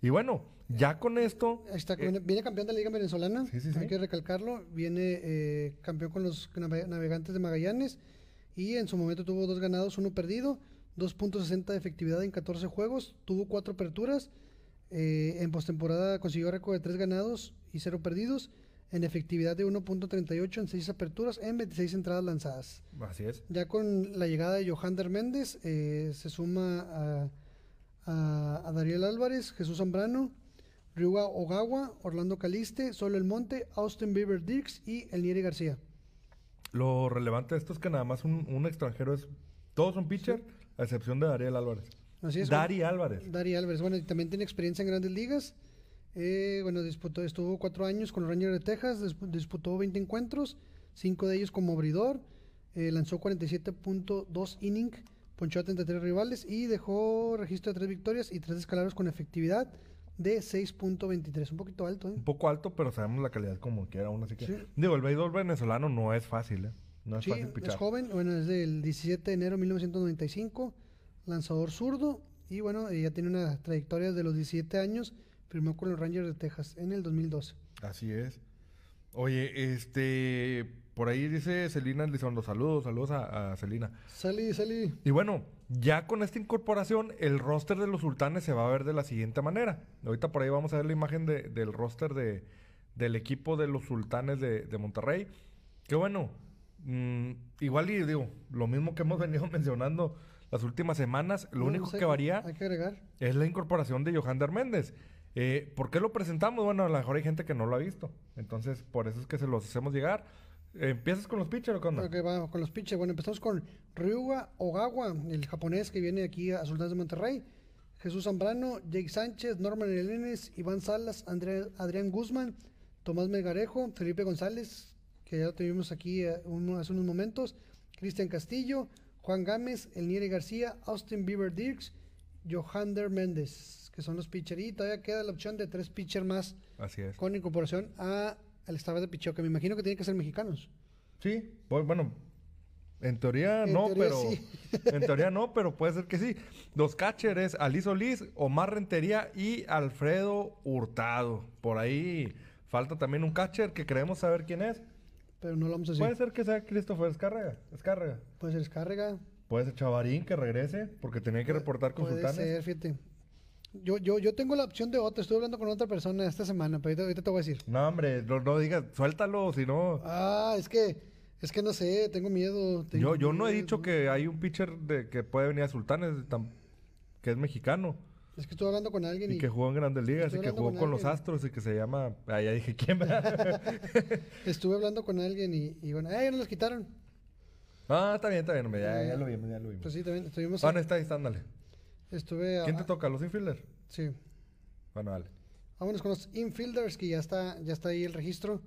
Y bueno, ya con esto, está, eh, viene, campeón de la Liga Venezolana, Sí, sí, sí. hay que recalcarlo. Viene eh, campeón con los nave- navegantes de Magallanes y en su momento tuvo dos ganados, uno perdido, 2.60 de efectividad en 14 juegos, tuvo cuatro aperturas. Eh, en postemporada consiguió récord de tres ganados y cero perdidos, en efectividad de 1.38 en seis aperturas, en 26 entradas lanzadas. así es. Ya con la llegada de Johander Méndez, eh, se suma a, a, a Dariel Álvarez, Jesús Zambrano, Ryuga Ogawa, Orlando Caliste, Solo El Monte, Austin Bieber Dirks y Elnieri García. Lo relevante de esto es que nada más un, un extranjero es. Todos son pitcher, a excepción de Dariel Álvarez. Así es. Dari Álvarez. Dari Álvarez. Bueno, también tiene experiencia en grandes ligas. Eh, bueno, disputó, estuvo cuatro años con los Rangers de Texas, dispu- disputó 20 encuentros, cinco de ellos como abridor, eh, lanzó 47.2 inning, ponchó a 33 rivales y dejó registro de tres victorias y tres descalabros con efectividad de 6.23, un poquito alto, ¿eh? Un poco alto, pero sabemos la calidad como quiera aún así que. Sí. Digo, el béisbol venezolano no es fácil, ¿eh? No es Sí, fácil pichar. es joven, bueno, es del 17 de enero de 1995, lanzador zurdo y bueno, ya tiene una trayectoria de los 17 años, firmó con los Rangers de Texas en el 2012. Así es. Oye, este. Por ahí dice Celina Elizondo. Saludos, saludos a, a Celina. Salí, salí. Y bueno, ya con esta incorporación, el roster de los sultanes se va a ver de la siguiente manera. Ahorita por ahí vamos a ver la imagen de- del roster de, del equipo de los sultanes de, de Monterrey. Que bueno, mm, igual y digo, lo mismo que hemos [laughs] venido mencionando las últimas semanas, lo No, único no sé, que varía Hay que agregar. es la incorporación de Johander Méndez. Eh, ¿Por qué lo presentamos? Bueno, a lo mejor hay gente que no lo ha visto. Entonces, por eso es que se los hacemos llegar. ¿Empiezas con los pitchers o qué onda? Con los pitchers. Bueno, empezamos con Ryuga Ogawa, el japonés que viene aquí a Sultanes de Monterrey. Jesús Zambrano, Jake Sánchez, Norman Elenes, Iván Salas, André- Adrián Guzmán, Tomás Melgarejo, Felipe González, que ya lo tuvimos aquí eh, uno- hace unos momentos, Cristian Castillo, Juan Gámez, Elniere García, Austin Bieber Dirks, Johander Méndez, que son los pitchers. Y todavía queda la opción de tres pitchers más Así es. con incorporación a al staff de picheo, que me imagino que tienen que ser mexicanos. Sí, bu- bueno, en teoría En no, teoría pero. sí. [laughs] en teoría no, pero puede ser que sí. Los catchers Ali Solís, Omar Rentería y Alfredo Hurtado. Por ahí falta también un catcher que creemos saber quién es. Pero no lo vamos a decir. Puede ser que sea Christopher Escárraga. Escárraga. Puede ser descarga. Puede ser Chavarín que regrese porque tenía que reportar con Puede Sultanes. ser, fíjate. Yo, yo, yo tengo la opción de otra. Estuve hablando con otra persona esta semana, pero ahorita, ahorita te voy a decir. No, hombre, no, no digas, suéltalo, si no. Ah, es que, es que no sé, tengo miedo. tengo Yo, yo no he miedo. dicho que hay un pitcher de, que puede venir a Sultanes, tam- que es mexicano. Es que estuve hablando con alguien y, Y que jugó en Grandes Ligas y que jugó con con los. Astros y que se llama... Ah, ya dije quién, [laughs] estuve hablando con alguien y, y bueno, ¡ay, ya nos los quitaron! ah, está bien, está bien, hombre, ya, ya lo vimos, ya lo vimos. Pues sí, también estuvimos. Ah, no, está ahí, ándale. estuve. a- ¿Quién te toca? ¿Los infielder? Sí. Bueno, dale. Vámonos con los infielders, que ya está, ya está ahí el registro.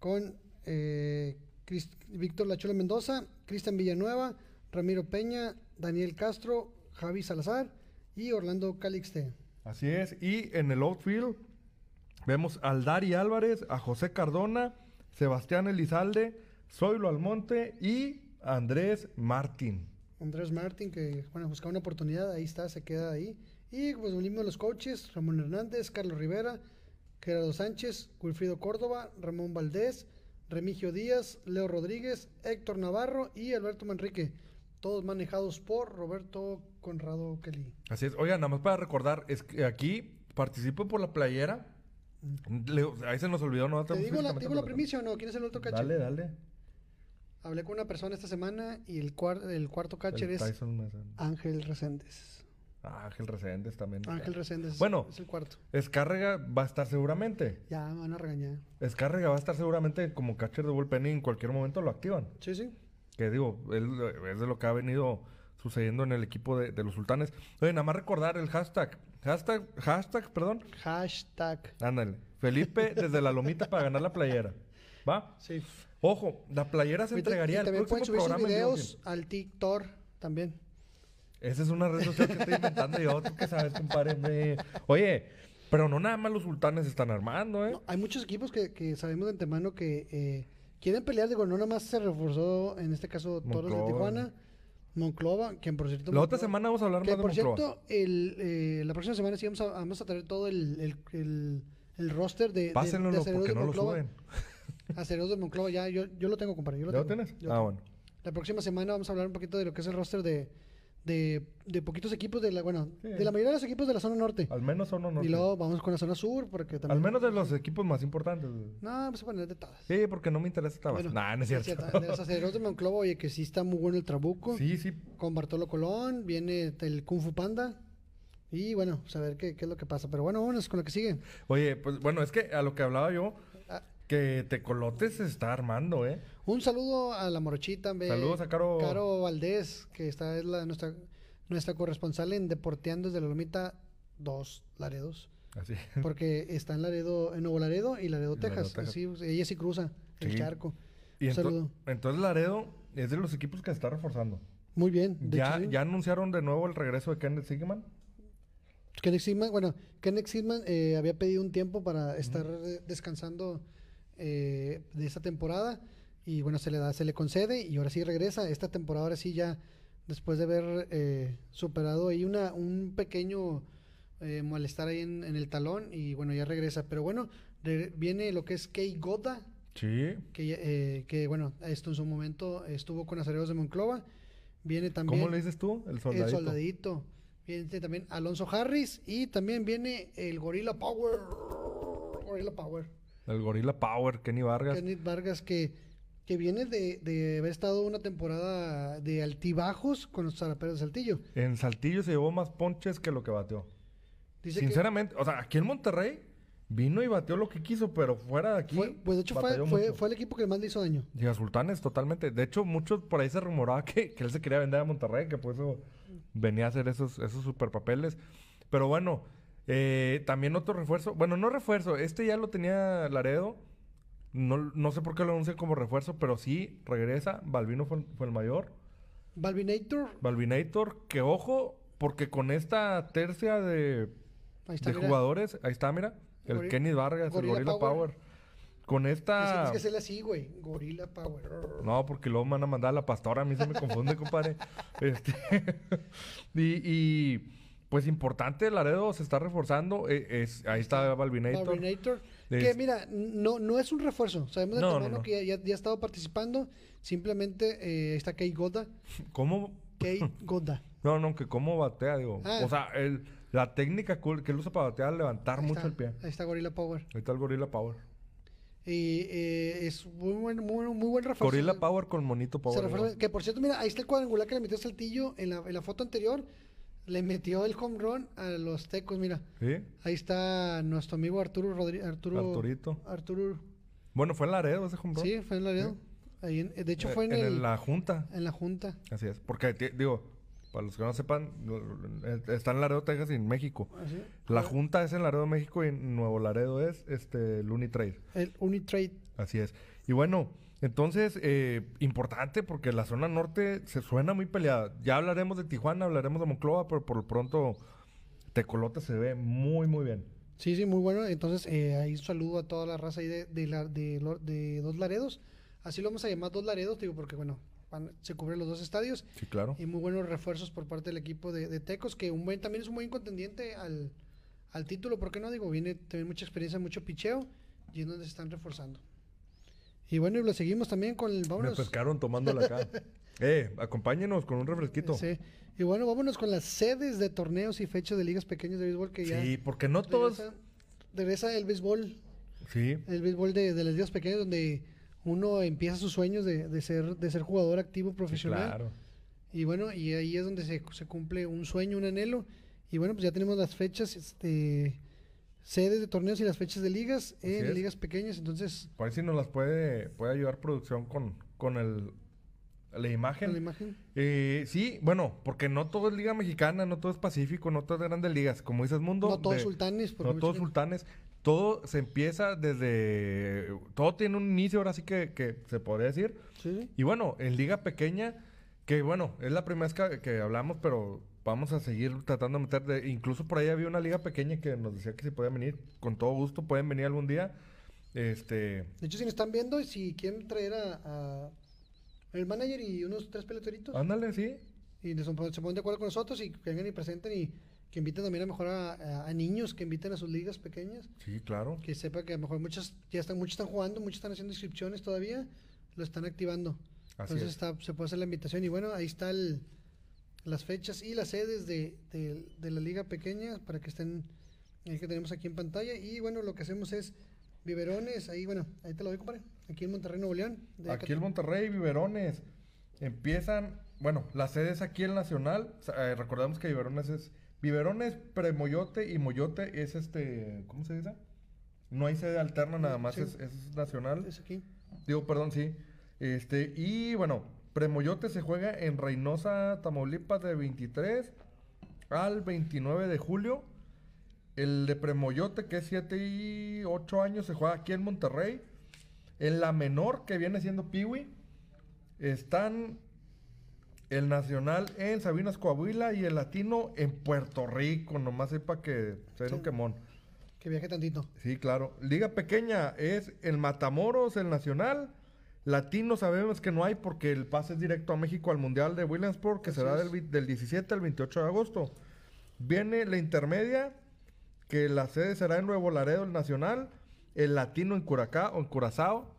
Con eh, Víctor Lachula Mendoza, Cristian Villanueva, Ramiro Peña, Daniel Castro, Javi Salazar y Orlando Calixte. Así es. Y en el outfield vemos al Dari Álvarez, a José Cardona, Sebastián Elizalde, Zoilo Almonte y Andrés Martín. Andrés Martín, que bueno, buscaba una oportunidad, ahí está, se queda ahí. Y pues unimos los coaches, Ramón Hernández, Carlos Rivera, Gerardo Sánchez, Wilfrido Córdoba, Ramón Valdés, Remigio Díaz, Leo Rodríguez, Héctor Navarro y Alberto Manrique. Todos manejados por Roberto Conrado Kelly. Así es. Oigan, nada más para recordar, es que aquí participo por la playera. Le- ahí se nos olvidó, ¿no? ¿Te digo la, digo la primicia o no? ¿Quién es el otro catcher? Dale, dale. Hablé con una persona esta semana y el, cuar- el cuarto catcher El es. Ángel Reséndez. Ah, Ángel Reséndez también. Ángel Reséndez Bueno. es el cuarto. Escárrega va a estar seguramente. Ya me van a regañar. Escárrega va a estar seguramente como catcher de bullpen y en cualquier momento lo activan. Sí, sí. Que digo, él, es de lo que ha venido sucediendo en el equipo de, de los sultanes. Oye, nada más recordar el hashtag. Hashtag, hashtag, perdón. Hashtag. Ándale. Felipe desde la lomita para ganar la playera. ¿Va? Sí. Ojo, la playera se entregaría pueden próximo subir programa. videos al TikTok también. Esa es una red social que estoy inventando yo. ¿Tú qué sabes, compadre? Oye, pero no nada más los sultanes están armando, ¿eh? No, hay muchos equipos que, que sabemos de antemano que eh, quieren pelear. Digo, no nada más se reforzó, en este caso, Toros de Monclova. Tijuana. Monclova, quien por cierto... La otra semana vamos a hablar Que más de por Monclova. cierto, el, eh, la próxima semana sí vamos a, vamos a traer todo el, el, el, el roster de, de, de Pásenlo aceleros porque de no lo Monclova. suben. [laughs] Aceleros de Monclova, ya, yo, yo lo tengo, compadre. Yo lo ¿Ya lo tienes? Yo Ah, tengo. bueno. La próxima semana vamos a hablar un poquito de lo que es el roster de, de, de poquitos equipos de la, bueno, Sí. de la mayoría de los equipos de la zona norte. Al menos son unos. y luego vamos con la zona sur, porque también... Al menos de los equipos más importantes. No, vamos a poner de todas. Sí, porque no me interesa esta Bueno, Nah, no es cierto. De los aceleros de Monclova, oye, que sí está muy bueno el Trabuco. sí, sí. Con Bartolo Colón, viene el Kung Fu Panda. Y bueno, pues a ver qué, qué es lo que pasa. Pero bueno, vámonos con lo que sigue. Oye, pues bueno, es que a lo que hablaba yo, que Tecolote se está armando, ¿eh? un saludo a la Morochita. Saludos a Caro. Caro Valdés, que está es la, nuestra, nuestra corresponsal en Deporteando desde la Lomita 2 Laredos. Así. [laughs] Porque está en Laredo, en Nuevo Laredo y Laredo, En Laredo, Texas. Texas. Así, pues, ella sí cruza el Sí. charco. Y Un ento- saludo. entonces Laredo es de los equipos que se está reforzando. Muy bien. de Ya, hecho, sí. ya anunciaron de nuevo el regreso de Kenneth Sigman. Kenneth Sigman, bueno, Kenneth Sigman eh, había pedido un tiempo para estar eh, descansando eh, de esta temporada y bueno, se le da, se le concede y ahora sí regresa. Esta temporada ahora sí ya, después de haber eh, superado ahí una, un pequeño eh, malestar ahí en, en el talón y bueno, ya regresa. Pero bueno, re- viene lo que es Kei Goda, Sí. que, eh, que bueno, esto en su momento estuvo con Acereros de Monclova. Viene también... ¿Cómo le dices tú? El soldadito. El soldadito. Viene también Alonso Harris y también viene el Gorilla Power. Gorilla Power. El Gorilla Power, Kenny Vargas. Kenneth Vargas que que viene de, de haber estado una temporada de altibajos con los zaraperos de Saltillo. En Saltillo se llevó más ponches que lo que bateó. Dice que Sinceramente, o sea, aquí en Monterrey vino y bateó lo que quiso, pero fuera de aquí. fue, pues de hecho fue el equipo que más le hizo daño. Y a Sultanes, totalmente. De hecho, muchos por ahí se rumoraba que, que él se quería vender a Monterrey, que por eso venía a hacer esos, esos super papeles. Pero bueno, eh, también otro refuerzo. Bueno, no refuerzo, este ya lo tenía Laredo. No, no sé por qué lo anuncian como refuerzo, pero sí regresa. Balvino fue, fue el mayor. Balvinator, Balvinator, que ojo, porque con esta tercia de, está, de jugadores, ahí está, mira, el Gorila- Kenny Vargas, Gorilla el Gorilla Power. Power. Con esta. Tienes que hacerle así, güey. Gorilla Power. No, porque luego me van a mandar a la pastora, a mí se me confunde, compadre. [laughs] Este, [laughs] y, y, pues importante, Laredo se está reforzando. eh, es, ahí está Balvinator. Balvinator. Es- Que mira, no, no es un refuerzo. Sabemos de No, no, que ya, ya, ya ha estado participando. Simplemente eh, está Kei Goda. [laughs] ¿Cómo? Kei Goda. [laughs] No, no, que cómo batea, digo. Ah. O sea, el, la técnica cool que él usa para batear, levantar Ahí mucho está, el pie. Ahí está Gorilla Power. Ahí está el Gorilla Power. Y eh, es muy buen, muy, buen- muy buen refuerzo. Gorilla Power con Monito se Power. refuerza- que por cierto, mira, ahí está el cuadrangular que le metió Saltillo en la, en la foto anterior. Le metió el home run a los tecos, mira. ¿Sí? Ahí está nuestro amigo Arturo Rodríguez. Arturo, Arturito. Arturo. Bueno, fue en Laredo ese home run. Sí, fue en Laredo. Ahí en- de hecho, Eh, fue en, en el- la junta. en la junta. Así es. Porque, digo, para los que no sepan, eh, está en Laredo, Texas y en México. Así. La junta es en Laredo, México y en Nuevo Laredo es este el Unitrade. El Unitrade. Así es. Y bueno, entonces, eh, importante porque la zona norte se suena muy peleada. Ya hablaremos de Tijuana, hablaremos de Monclova, pero por lo pronto Tecolote se ve muy, muy bien. Sí, sí, muy bueno. Entonces, eh, ahí saludo a toda la raza ahí de, de, la- de, Lo- de Dos Laredos. Así lo vamos a llamar Dos Laredos, digo, porque bueno, van- se cubren los dos estadios. Sí, claro. Y muy buenos refuerzos por parte del equipo de, de Tecos, que un buen, también es un buen contendiente al, al título, ¿por qué no? Digo, viene también mucha experiencia, mucho picheo, y es donde se están reforzando. Y bueno, y lo seguimos también con el... Me Vámonos. pescaron tomándola acá. [laughs] eh, acompáñenos con un refresquito. Sí. Y bueno, vámonos con las sedes de torneos y fechas de ligas pequeñas de béisbol que ya... Sí, porque no todos... regresa, regresa el béisbol Sí, el béisbol de, de las ligas pequeñas donde uno empieza sus sueños de, de ser de ser jugador activo profesional claro. y bueno y ahí es donde se, se cumple un sueño un anhelo y bueno pues ya tenemos las fechas este sedes de torneos y las fechas de ligas Así en es. ligas pequeñas entonces Por ahí sí nos las puede, puede ayudar producción con, con el, la imagen. la imagen Eh, sí, bueno, porque no todo es Liga Mexicana, no todo es Pacífico, no todo es Grandes Ligas. Como dices, Mundo. no todos de- sultanes No todos sultanes. Todo se empieza desde. Todo tiene un inicio, ahora sí que, que se podría decir. sí, sí. Y bueno, en Liga Pequeña, que bueno, es la primera vez que, que hablamos, pero vamos a seguir tratando de meter. de- incluso por ahí había una Liga Pequeña que nos decía que si podían venir. Con todo gusto, pueden venir algún día. Este. de hecho si nos están viendo y si quieren traer a, a el manager y unos tres peloteritos Ándale, sí. y se ponen de acuerdo con nosotros y que vengan y presenten y que inviten también a mejor a, a- a niños que inviten a sus ligas pequeñas Sí, claro. que sepa que a lo mejor muchas ya están muchos están jugando muchos están haciendo inscripciones todavía lo están activando Así entonces es. está, se puede hacer la invitación y bueno ahí está el- las fechas y las sedes de, de- de la liga pequeña para que estén ahí que tenemos aquí en pantalla y bueno lo que hacemos es biberones ahí bueno ahí te lo doy compadre aquí en Monterrey Nuevo León de Aquí el Ecatepec. Monterrey, Biberones. Empiezan, bueno, la sede es aquí el Nacional. Eh, recordamos que Biberones es. Biberones, Premoyote y Moyote es este. ¿Cómo se dice? No hay sede alterna, nada más Sí. es, es nacional. es aquí Digo, perdón, sí. Este, y bueno, Premoyote se juega en Reynosa, Tamaulipas, de 23 al 29 de julio. El de Premoyote, que es 7 y 8 años, se juega aquí en Monterrey. En la menor, que viene siendo Piwi, están el nacional en Sabinas, Coahuila y el latino en Puerto Rico. Nomás sepa que se un Sí. quemón. que viaje tantito Sí, claro. Liga pequeña es el Matamoros, el Nacional. Latino sabemos que no hay porque el pase es directo a México al Mundial de Williamsport, que Así será del, del 17 al 28 de agosto. Viene la intermedia, que la sede será en Nuevo Laredo, el Nacional. El Latino en Curacao, o en Curazao.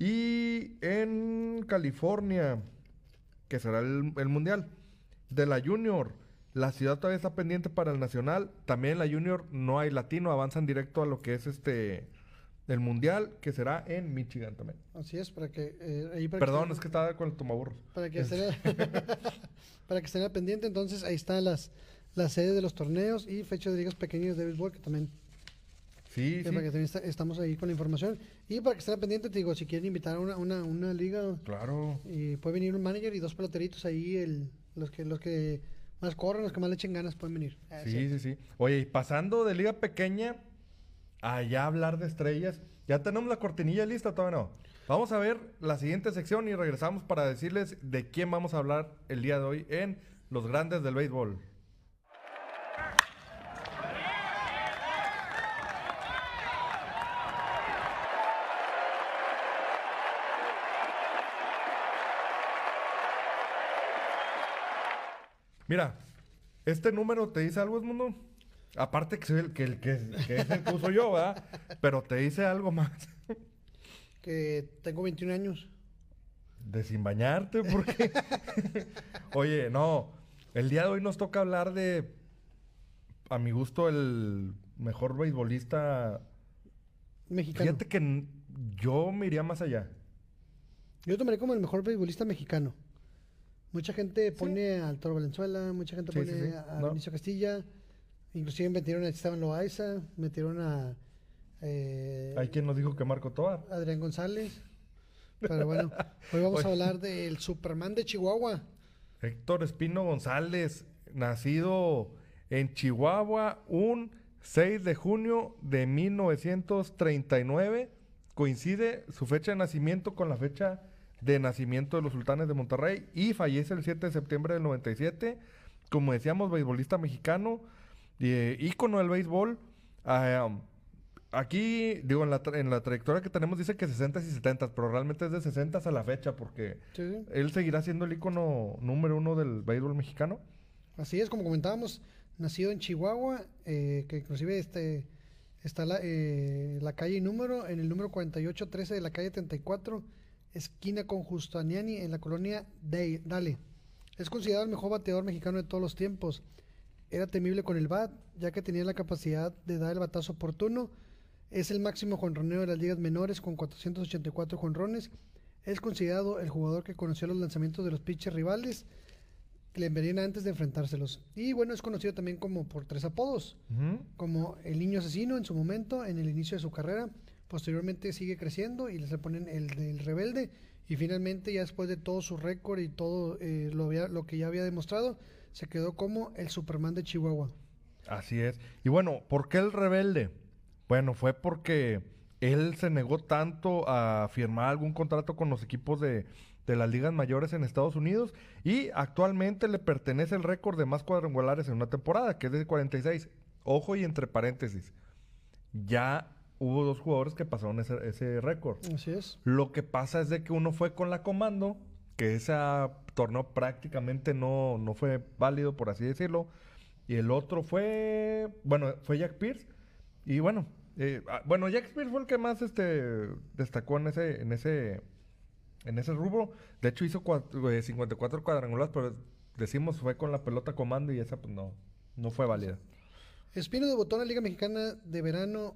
Y en California, que será el, el Mundial. De la Junior, la ciudad todavía está pendiente para el Nacional. También en la Junior no hay latino, avanzan directo a lo que es este del Mundial, que será en Michigan también. Así es, para que... eh, ahí para Perdón, que es que estaba con el tomaburros. Para que, estén, [laughs] [laughs] para que estén pendiente, entonces ahí están las, las sedes de los torneos y fechas de ligas pequeñas de béisbol, que también, Sí, que sí. para que también está- estamos ahí con la información. Y para que estén pendiente, te digo, si quieren invitar a una, una, una liga, Claro. y puede venir un manager y dos peloteritos ahí, el, los que los que más corren, los que más le echen ganas pueden venir. Ah, Sí, sí, sí. Oye, y pasando de liga pequeña a ya hablar de estrellas, ¿ya tenemos la cortinilla lista? Todavía no. Vamos a ver la siguiente sección y regresamos para decirles de quién vamos a hablar el día de hoy en Los Grandes del Béisbol. Mira, este número te dice algo, Edmundo. Aparte que soy el que, el que, que es el que uso yo, ¿verdad? Pero te dice algo más. Que tengo 21 años. De sin bañarte, porque. [laughs] Oye, no. El día de hoy nos toca hablar de. A mi gusto, el mejor beisbolista. Mexicano. Fíjate que yo me iría más allá. Yo tomaré como el mejor beisbolista mexicano. Mucha gente pone al Toro Valenzuela, mucha gente Sí, pone sí, sí. a No. Vinicio Castilla, inclusive metieron a Esteban Loaiza, metieron a eh, Hay quien nos dijo que Marco Tobar. Adrián González. Pero bueno, hoy vamos a [laughs] hablar del Superman de Chihuahua. Héctor Espino González, nacido en Chihuahua un 6 de junio de 1939. Coincide su fecha de nacimiento con la fecha de nacimiento de los sultanes de Monterrey y fallece el 7 de septiembre del 97. Como decíamos, beisbolista mexicano, eh, ícono del béisbol. Ah, um, aquí, digo, en la, tra- en la trayectoria que tenemos dice que 60 y 70, pero realmente es de 60 a la fecha porque Sí, él seguirá siendo el ícono número uno del béisbol mexicano. Así es, como comentábamos, nacido en Chihuahua, eh, que inclusive este, está la, eh, la calle y número, en el número 4813 de la calle 34, esquina con Justaniani, en la colonia Dale. Es considerado el mejor bateador mexicano de todos los tiempos. Era temible con el bat, ya que tenía la capacidad de dar el batazo oportuno. Es el máximo jonroneo de las ligas menores con 484 jonrones. Es considerado el jugador que conoció los lanzamientos de los pitchers rivales que le envenenan antes de enfrentárselos. Y bueno, es conocido también como por tres apodos, como el niño asesino en su momento, en el inicio de su carrera. Posteriormente sigue creciendo y le ponen el del rebelde. Y finalmente, ya después de todo su récord y todo eh, lo, había- lo que ya había demostrado, se quedó como el Superman de Chihuahua. Así es. Y bueno, ¿por qué el rebelde? Bueno, fue porque él se negó tanto a firmar algún contrato con los equipos de, de las ligas mayores en Estados Unidos y actualmente le pertenece el récord de más cuadrangulares en una temporada, que es de 46. Ojo y entre paréntesis, ya hubo dos jugadores que pasaron ese, ese récord. Así es. Lo que pasa es de que uno fue con la Comando, que ese torneo prácticamente no, no fue válido, por así decirlo. Y el otro fue, bueno, fue Jack Pierce. Y bueno, eh, ah, bueno, Jack Pierce fue el que más este, destacó en ese, en ese, en ese rubro. De hecho hizo cua- eh, 54 cuadrangulares, pero decimos fue con la pelota Comando y esa pues no, no fue válida. Espino debutó en la Liga Mexicana de Verano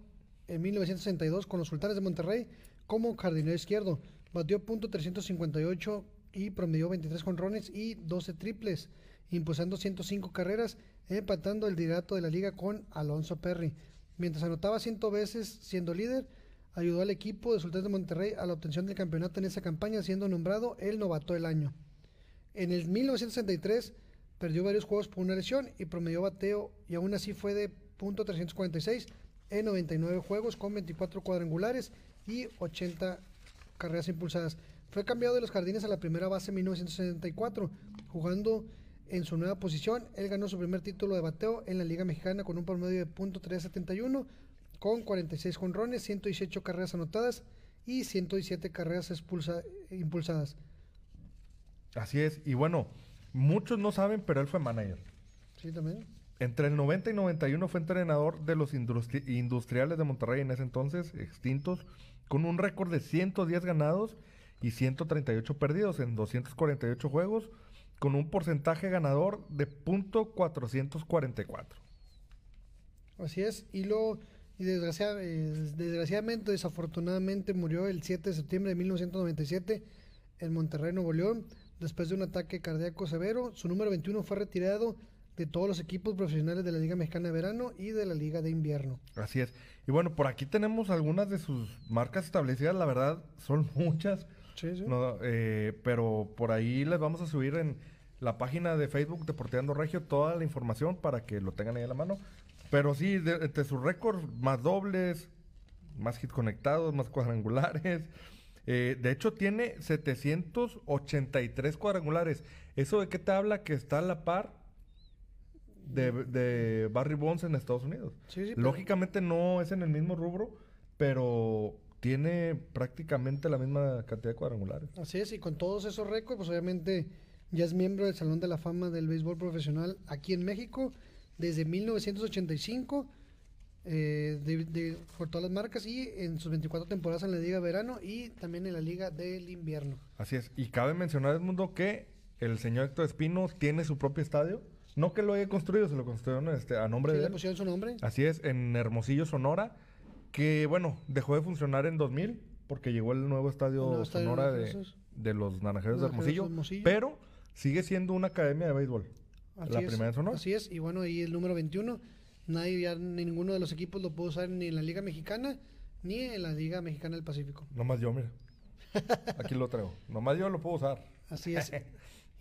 en 1962 con los Sultanes de Monterrey como jardinero izquierdo. Batió punto .358 y promedió 23 jonrones y 12 triples, impulsando 105 carreras, empatando el liderato de la liga con Alonso Perry. Mientras anotaba 100 veces siendo líder, ayudó al equipo de Sultanes de Monterrey a la obtención del campeonato en esa campaña, siendo nombrado el novato del año. En el 1963 perdió varios juegos por una lesión y promedió bateo y aún así fue de punto .346 en 99 juegos con 24 cuadrangulares y 80 carreras impulsadas. Fue cambiado de los Jardines a la primera base en 1974, jugando en su nueva posición. Él ganó su primer título de bateo en la Liga Mexicana con un promedio de punto .371 con 46 jonrones, 118 carreras anotadas y 117 carreras expulsa- impulsadas. Así es. Y bueno, muchos no saben, pero él fue manager. Sí, también. Entre el 90 y 91 fue entrenador de los industri- industriales de Monterrey en ese entonces, extintos, con un récord de 110 ganados y 138 perdidos en 248 juegos, con un porcentaje ganador de .444. Así es. Y lo y desgracia- eh, desgraciadamente, desafortunadamente, murió el 7 de septiembre de 1997 en Monterrey, Nuevo León, después de un ataque cardíaco severo. Su número 21 fue retirado de todos los equipos profesionales de la Liga Mexicana de Verano y de la Liga de Invierno. Así es. Y bueno, por aquí tenemos algunas de sus marcas establecidas, la verdad, son [laughs] muchas. Sí, sí. No, eh, pero por ahí les vamos a subir en la página de Facebook Deporteando Regio toda la información para que lo tengan ahí a la mano. Pero sí, de, de sus récords, más dobles, más hits conectados, más cuadrangulares. [laughs] Eh, de hecho, tiene 783 cuadrangulares. ¿Eso de qué te habla? Que está a la par de, de Barry Bonds en Estados Unidos. Sí, sí, pero- Lógicamente no es en el mismo rubro, pero tiene prácticamente la misma cantidad de cuadrangulares. Así es, y con todos esos récords, pues obviamente ya es miembro del Salón de la Fama del Béisbol Profesional aquí en México desde 1985, eh, de- de- por todas las marcas y en sus 24 temporadas en la Liga Verano y también en la Liga del Invierno. Así es. Y cabe mencionar, Edmundo, que el señor Héctor Espino tiene su propio estadio. No que lo haya construido, se lo construyeron este, a nombre Sí, de le pusieron su nombre. Así es, en Hermosillo, Sonora, que bueno, dejó de funcionar en 2000 porque llegó el nuevo estadio El nuevo estadio Sonora de los Naranjeros de Hermosillo, Hermosillo. pero sigue siendo una academia de béisbol. Así la es, primera en Sonora. Así es, y bueno, ahí el número 21, nadie ya, ni ninguno de los equipos lo puede usar ni en la Liga Mexicana ni en la Liga Mexicana del Pacífico. Nomás yo, mira. Aquí lo traigo. Nomás yo lo puedo usar. Así es. [laughs]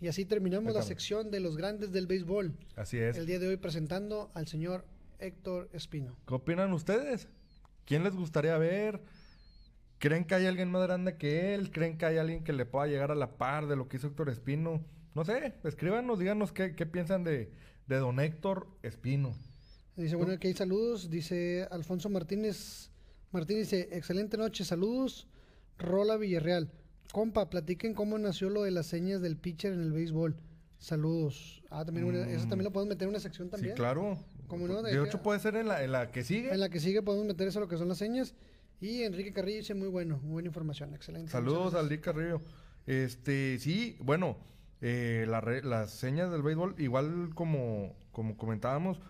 Y así terminamos la sección de los grandes del béisbol. Así es. El día de hoy presentando al señor Héctor Espino. ¿Qué opinan ustedes? ¿Quién les gustaría ver? ¿Creen que hay alguien más grande que él? ¿Creen que hay alguien que le pueda llegar a la par de lo que hizo Héctor Espino? No sé, escríbanos, díganos qué, qué piensan de, de don Héctor Espino. Dice, bueno, aquí hay saludos. Dice Alfonso Martínez. Martínez dice, excelente noche, saludos. Rola Villarreal. Compa, platiquen cómo nació lo de las señas del pitcher en el béisbol. Saludos. Ah, también una- eso también lo podemos meter en una sección también. Mm. Sí, claro. ¿Cómo no? De De- hecho, puede ser en la, en la que sigue. En la que sigue podemos meter eso lo que son las señas. Y Enrique Carrillo dice, muy bueno, muy buena información, excelente. Saludos al Dick Carrillo. Este, sí, bueno, eh, la re- las señas del béisbol, igual como, como comentábamos,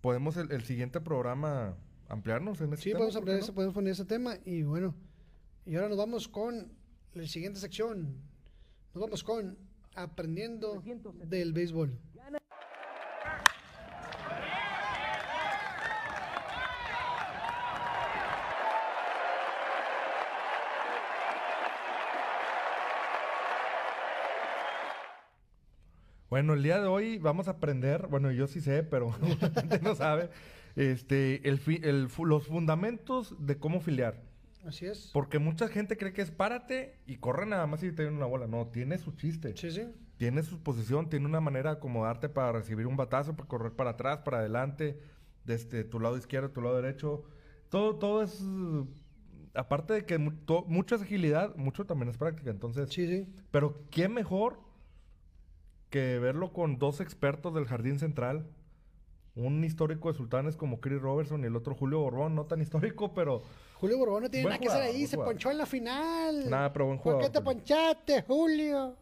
podemos el, el siguiente programa ampliarnos en ese Sí, tema, podemos, ¿por ampliar no? podemos poner ese tema. Y bueno, y ahora nos vamos con la siguiente sección. Nos vamos con Aprendiendo del Béisbol. Bueno, el día de hoy vamos a aprender, bueno, yo sí sé, pero [laughs] gente no sabe, este, el, fi- el los fundamentos de cómo filiar. Así es. Porque mucha gente cree que es párate y corre nada más y te viene una bola. No, tiene su chiste. Sí, sí. Tiene su posición, tiene una manera de acomodarte para recibir un batazo, para correr para atrás, para adelante, desde tu lado izquierdo, tu lado derecho. Todo, todo es. Aparte de que mucha es agilidad, mucho también es práctica. Entonces, Sí, sí. pero qué mejor que verlo con dos expertos del Jardín Central. Un histórico de Sultanes como Chris Robertson y el otro Julio Borbón, no tan histórico, pero Julio Borbón no tiene nada que hacer jugador, ahí, se jugador. ponchó en la final. Nada, pero buen ¿Por qué jugador, te ponchaste, Julio?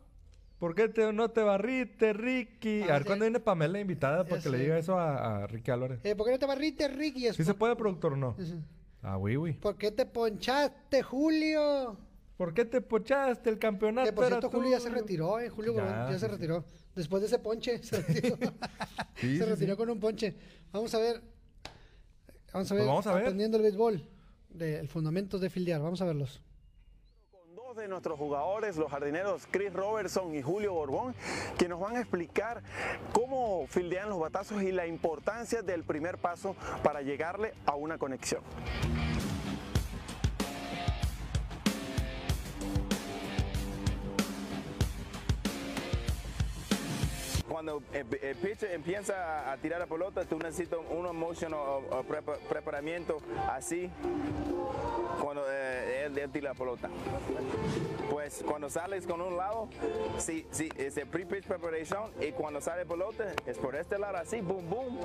¿por qué te- no te barriste, Ricky? Ah, a ver sí. cuándo viene Pamela invitada para que le diga eso a, a Ricky Álvarez. Eh, ¿Por qué no te barriste, Ricky? Es ¿Sí se por- puede, productor, o no? Ujú. Ah, oui, oui. ¿Por qué te ponchaste, Julio? ¿Por qué te pochaste el campeonato? Que por Julio ya se retiró, ¿eh? Julio Ya, Borbón ya sí, se sí. retiró. Después de ese ponche, se [laughs] retiró. Sí, se sí, retiró sí. con un ponche. Vamos a ver. Vamos a Pues ver. vamos a ver. Aprendiendo el béisbol. De, el fundamentos de fildear. Vamos a verlos. Con dos de nuestros jugadores, los jardineros Chris Robertson y Julio Borbón, que nos van a explicar cómo fildean los batazos y la importancia del primer paso para llegarle a una conexión. Cuando el, el pitcher empieza a tirar la pelota, tú necesitas un motion o, o prepa- preparamiento así. Cuando eh, él, él tira la pelota. Pues cuando sales con un lado, si, si es el pre-pitch preparation y cuando sale pelota es por este lado así, boom, boom,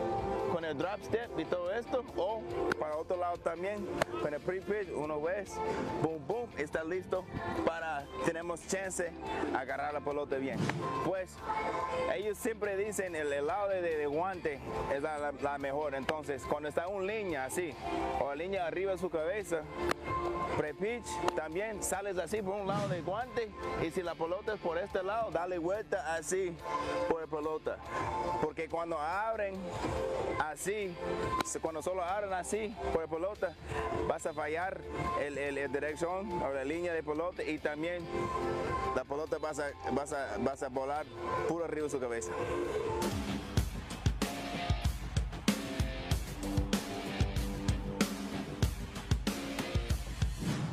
con el drop step y todo esto, o para otro lado también, con el pre-pitch, uno ves, boom, boom, está listo para, tenemos chance a agarrar la pelota bien. Pues ellos siempre dicen el, el lado de, de guante es la, la- la mejor, entonces cuando está una línea así, o la línea arriba de su cabeza, pre-pitch también sales así por un lado del guante y si la pelota es por este lado, dale vuelta así por la pelota. Porque cuando abren así, cuando solo abren así por la pelota, vas a fallar el, el- el dirección o la línea de pelota y también la pelota vas a, vas a, vas a volar puro arriba de su cabeza.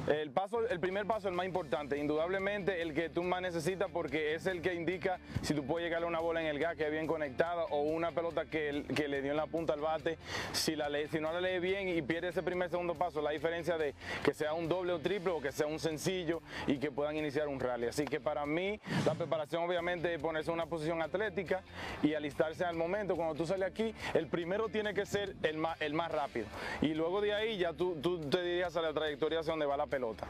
El, paso, el primer paso es el más importante, indudablemente el que tú más necesitas porque es el que indica si tú puedes llegarle a una bola en el gas que es bien conectada o una pelota que, que le dio en la punta al bate. Si, la lee- si no la lee bien y pierde ese primer segundo paso, la diferencia de que sea un doble o triple o que sea un sencillo y que puedan iniciar un rally. Así que para mí la preparación obviamente es ponerse en una posición atlética y alistarse al momento. Cuando tú sales aquí, el primero tiene que ser el más, el más rápido. Y luego de ahí ya tú, tú te dirías a la trayectoria hacia donde va la pelota.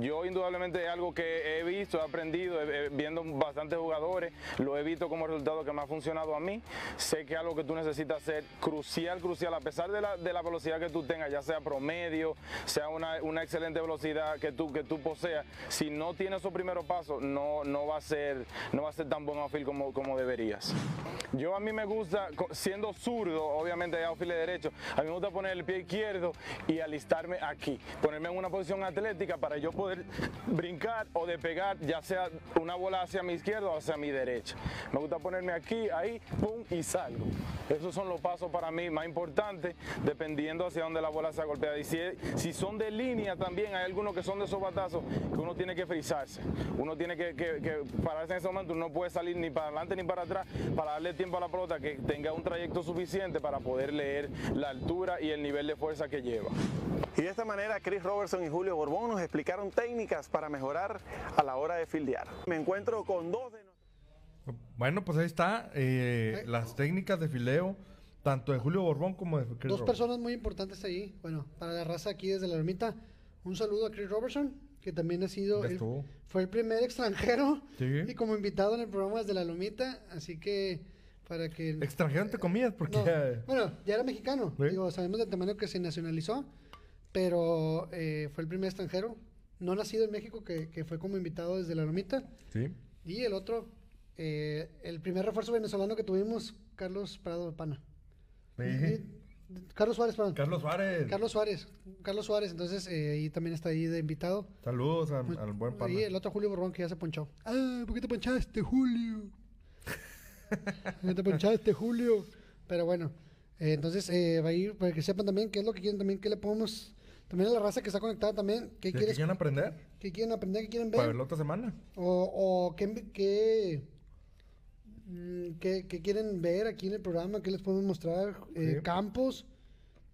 Yo indudablemente es algo que he visto, he aprendido, viendo bastantes jugadores, lo he visto como resultado que me ha funcionado a mí. Sé que algo que tú necesitas hacer crucial, crucial, a pesar de la, de la velocidad que tú tengas, ya sea promedio, sea una, una excelente velocidad que tú, que tú poseas, si no tienes esos primeros pasos, no, no, va a ser, no va a ser tan buen outfield como, como deberías. Yo a mí me gusta, siendo zurdo, obviamente outfield de derecho, a mí me gusta poner el pie izquierdo y alistarme aquí, ponerme en una posición atlética para yo poder brincar o despegar, ya sea una bola hacia mi izquierda o hacia mi derecha. Me gusta ponerme aquí, ahí, pum, y salgo. Esos son los pasos para mí más importantes, dependiendo hacia dónde la bola se golpea. Y si, si son de línea también, hay algunos que son de esos batazos que uno tiene que frizarse. Uno tiene que, que- que pararse en ese momento, uno no puede salir ni para adelante ni para atrás para darle tiempo a la pelota que tenga un trayecto suficiente para poder leer la altura y el nivel de fuerza que lleva. Y de esta manera, Chris Robertson y Julio Borbón nos explicaron técnicas para mejorar a la hora de fildear. Me encuentro con dos de Bueno, pues ahí está. eh, Eh. las técnicas de fileo, tanto de Julio Borbón como de Chris Dos Roberts. personas muy importantes ahí. Bueno, para la raza aquí desde la ermita, un saludo a Chris Robertson, que también ha sido. El- fue el primer extranjero [laughs] Sí. y como invitado en el programa desde la Lomita. Así que, para que. Extranjero entre comillas, porque No, ya- Bueno, ya era mexicano. Sí. Digo, sabemos del tamaño que se nacionalizó, pero eh, fue el primer extranjero, no nacido en México, que, que fue como invitado desde la Lomita. Sí. Y el otro, eh, el primer refuerzo venezolano que tuvimos, Carlos Prado Pana. Sí. Y- Carlos Suárez, perdón. Carlos Suárez. Carlos Suárez. Carlos Suárez, entonces eh, ahí también está ahí de invitado. Saludos al, al buen pana. Y el otro Julio Borbón que ya se ponchó. Ah, ¿por qué te ponchaste, Julio? ¿Por [laughs] qué te ponchaste, Julio? Pero bueno, eh, entonces eh, va a ir para que sepan también qué es lo que quieren también, qué le podemos... También a la raza que está conectada también, qué, ¿Qué- qué quieres, quieren aprender? qué quieren aprender, qué quieren Para ver. verlo otra semana. O, o qué, qué, mm, qué- qué quieren ver aquí en el programa, qué les podemos mostrar. Eh, Sí. Campos,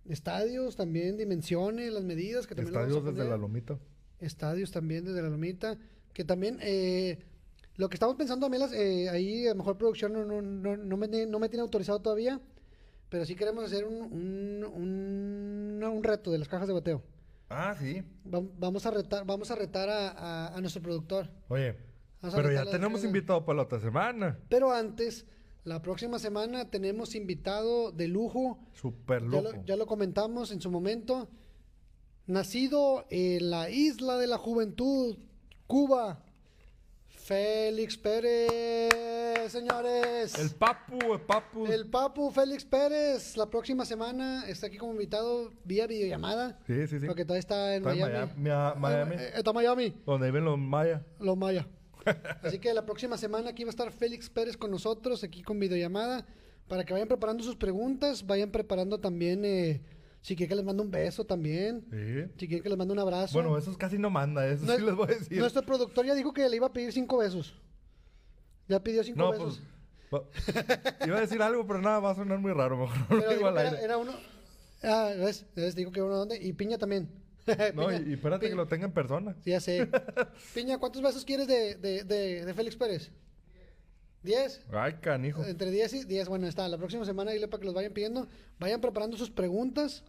estadios también, dimensiones, las medidas que también Estadios desde la lomita. Estadios también desde la lomita. Que también, eh, lo que estamos pensando también, las, eh, ahí a lo mejor producción no, no, no, no me, no me tiene autorizado todavía, pero sí queremos hacer un, un, un, un reto de las cajas de bateo. Ah, sí. Va- Vamos a retar, vamos a, retar a, a- a nuestro productor. Oye, pero ya tenemos invitado para la otra semana. Pero antes, la próxima semana tenemos invitado de lujo. Super Ya lo, ya lo comentamos en su momento. Nacido en la isla de la juventud, Cuba. Félix Pérez, señores. El papu, el papu. El Papu Félix Pérez, la próxima semana está aquí como invitado vía videollamada. Sí, sí, sí. Porque todavía está en Está Miami. Miami- Miami. Eh, está en Miami. Donde viven los mayas. Los Maya. [laughs] Así que la próxima semana aquí va a estar Félix Pérez con nosotros, aquí con videollamada, para que vayan preparando sus preguntas, vayan preparando también, eh, si quieren que les mande un beso también, Sí. si quieren que les mande un abrazo. Bueno, esos casi no manda, eso sí les voy a decir. Nuestro productor ya dijo que le iba a pedir cinco besos. Ya pidió cinco No, besos. pues. Iba a decir algo, pero nada, va a sonar muy raro. Mejor no lo digo al que era, aire. era uno. Ah, ¿ves? ¿Ves? Dijo que uno dónde. Y Piña también. [laughs] No, Piña, y, y espérate que lo tenga en persona. Sí, ya sé. [laughs] Piña, ¿cuántos besos quieres de, de, de, de Félix Pérez? ¿Diez? Ay, canijo. Entre 10 y 10, bueno, está. La próxima semana dile para que los vayan pidiendo. Vayan preparando sus preguntas.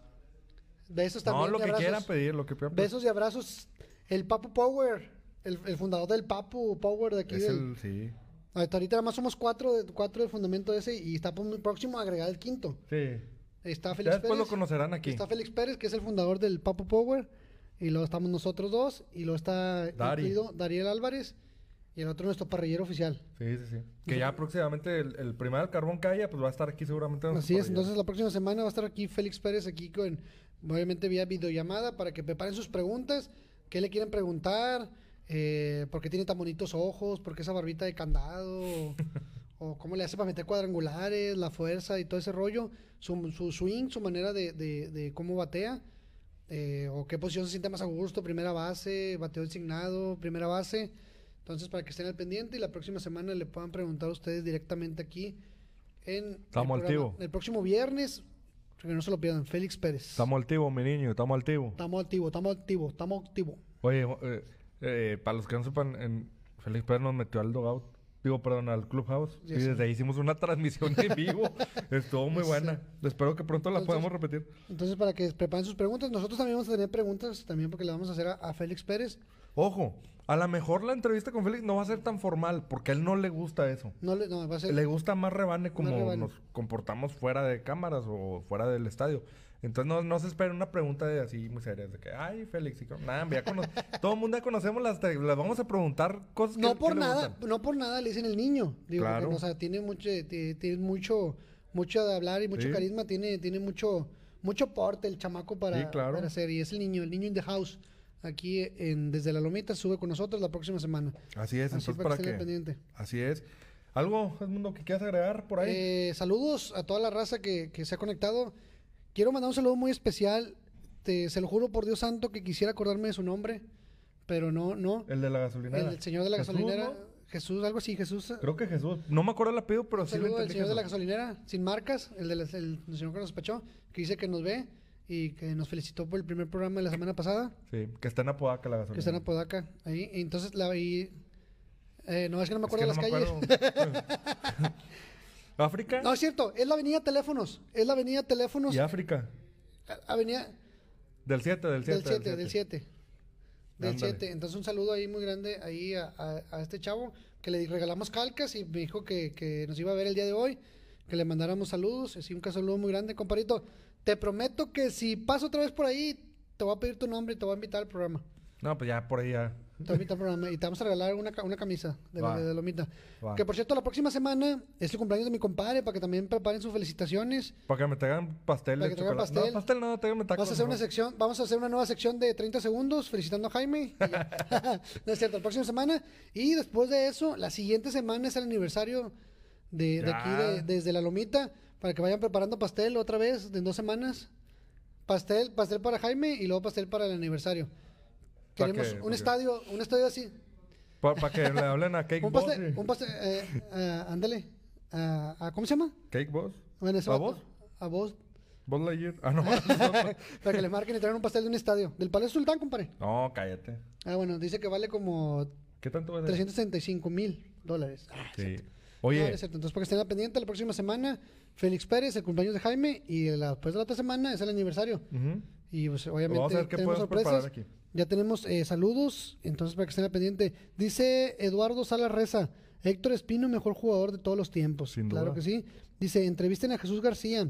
Besos también. No, lo que abrazos. quieran pedir, lo que quieran pedir. Besos y abrazos. El Papu Power, el, el fundador del Papu Power de aquí. Es del- el, sí. Ahorita nada más somos cuatro, de- cuatro del fundamento ese y está muy próximo a agregar el quinto. Sí. Está Ya Félix después Pérez. lo conocerán aquí. Está Félix Pérez, que es el fundador del Papu Power. Y luego estamos nosotros dos. Y luego está Dari. incluido Dariel Álvarez. Y el otro nuestro parrillero oficial. Sí, sí, sí. Que ya próximamente el, el primer carbón que haya, pues va a estar aquí seguramente. en Así es, entonces la próxima semana va a estar aquí Félix Pérez, aquí con, obviamente vía videollamada, para que preparen sus preguntas, qué le quieren preguntar, eh, por qué tiene tan bonitos ojos, por qué esa barbita de candado, [laughs] o, cómo le hace para meter cuadrangulares, la fuerza y todo ese rollo, su, su swing, su manera de, de- de cómo batea, eh, o qué posición se siente más a gusto, primera base, bateo designado, primera base. Entonces, para que estén al pendiente y la próxima semana le puedan preguntar a ustedes directamente aquí en el, programa. el próximo viernes. Que no se lo pierdan, Félix Pérez. Estamos activos, mi niño, estamos activos. Estamos activos, estamos activos, estamos activos. Oye, eh, eh, para los que no sepan, en Félix Pérez nos metió al dogout. Digo, perdón, al Clubhouse. Y desde ahí hicimos una [laughs] transmisión en vivo. Estuvo muy buena. Espero que pronto la Entonces- podamos repetir. Entonces, para que preparen sus preguntas, nosotros también vamos a tener preguntas, también porque le vamos a hacer a, a Félix Pérez. Ojo, a lo mejor la entrevista con Félix no va a ser tan formal, porque a él no le gusta eso. No, le, no va a ser. Le gusta más rebane como rebane. nos comportamos fuera de cámaras o fuera del estadio. Entonces no, no se espera una pregunta de así muy seria, de que, ay, Félix, y nada, ya cono- [laughs] todo el mundo ya conocemos las, te- las vamos a preguntar cosas que no que por nada, no por nada le dicen el niño. Digo, Claro. porque, o sea, tiene mucho, ti- tiene mucho, mucho de hablar y mucho Sí. carisma, tiene, tiene mucho, mucho porte el chamaco para, Sí, claro. para hacer. Y es el niño, el niño in the house. Aquí en Desde la Lomita sube con nosotros la próxima semana. Así es, Así entonces para que pendiente. Así es. ¿Algo, Edmundo, que quieras agregar por ahí? Eh, saludos a toda la raza que, que se ha conectado. Quiero mandar un saludo muy especial. Te, se lo juro por Dios santo que quisiera acordarme de su nombre, pero no, no. el de la gasolinera. El, señor de la Jesús, gasolinera, ¿no? Jesús, algo así, Jesús. Creo que Jesús. No me acuerdo el apellido, pero sí entendí. señor de la gasolinera, sin marcas, el, de la- el señor que nos despachó, que dice que nos ve y que nos felicitó por el primer programa de la semana pasada, Sí, que está en Apodaca la gasolinera. que está en Apodaca. Ahí, y entonces la y, eh, no, es que no me Es acuerdo que de no las calles. [laughs] [laughs] ¿África? No, es cierto, es la avenida Teléfonos. Es la avenida Teléfonos. ¿Y África? a- Avenida Del 7, del 7. del 7, del 7. Del Ándale. 7. Entonces un saludo ahí muy grande ahí a, a- a este chavo que le regalamos calcas y me dijo que, que nos iba a ver el día de hoy, que le mandáramos saludos. Así un saludo muy grande, comparito. Te prometo que si paso otra vez por ahí, te voy a pedir tu nombre y te voy a invitar al programa. No, pues ya por ahí ya. Te voy a invitar al programa y te vamos a regalar una, una camisa de, la- Va. de, Lomita. Va. Que por cierto, la próxima semana es el cumpleaños de mi compadre para que también preparen sus felicitaciones. Para que me traigan pastel Para que traigan pastel. No, pastel no, tráigame tacos. Vamos a hacer una sección, vamos a hacer una nueva sección de 30 segundos felicitando a Jaime. [laughs] [laughs] no es cierto, la próxima semana. Y después de eso, la siguiente semana es el aniversario de, aquí, de- desde la Lomita, para que vayan preparando pastel otra vez en dos semanas. Pastel, pastel para Jaime y luego pastel para el aniversario. ¿Pa Queremos qué? un estadio, un estadio así. Para que le hablen a Cake Un Boss. un pastel, eh, ah, ándale. Ah, ah, ¿Cómo se llama? Cake Boss. Bueno, ¿A vos? A vos. Vos Lightyear. Ah, no. [laughs] para que le marquen y traigan un pastel de un estadio. Del Palacio Sultán, compadre. no, cállate. Ah, bueno, dice que vale como ¿Qué tanto es? 365 mil dólares. Ah, Sí. Oye, no es cierto. Entonces, para que estén pendiente, la próxima semana, Félix Pérez, el cumpleaños de Jaime, y la- después de la otra semana es el aniversario. ujú. Y pues, obviamente Vamos a ver qué tenemos sorpresas. aquí. Ya tenemos eh, saludos, entonces para que estén al pendiente. Dice Eduardo Sala Reza, Héctor Espino, mejor jugador de todos los tiempos. Sin claro duda. que sí. Dice, entrevisten a Jesús García,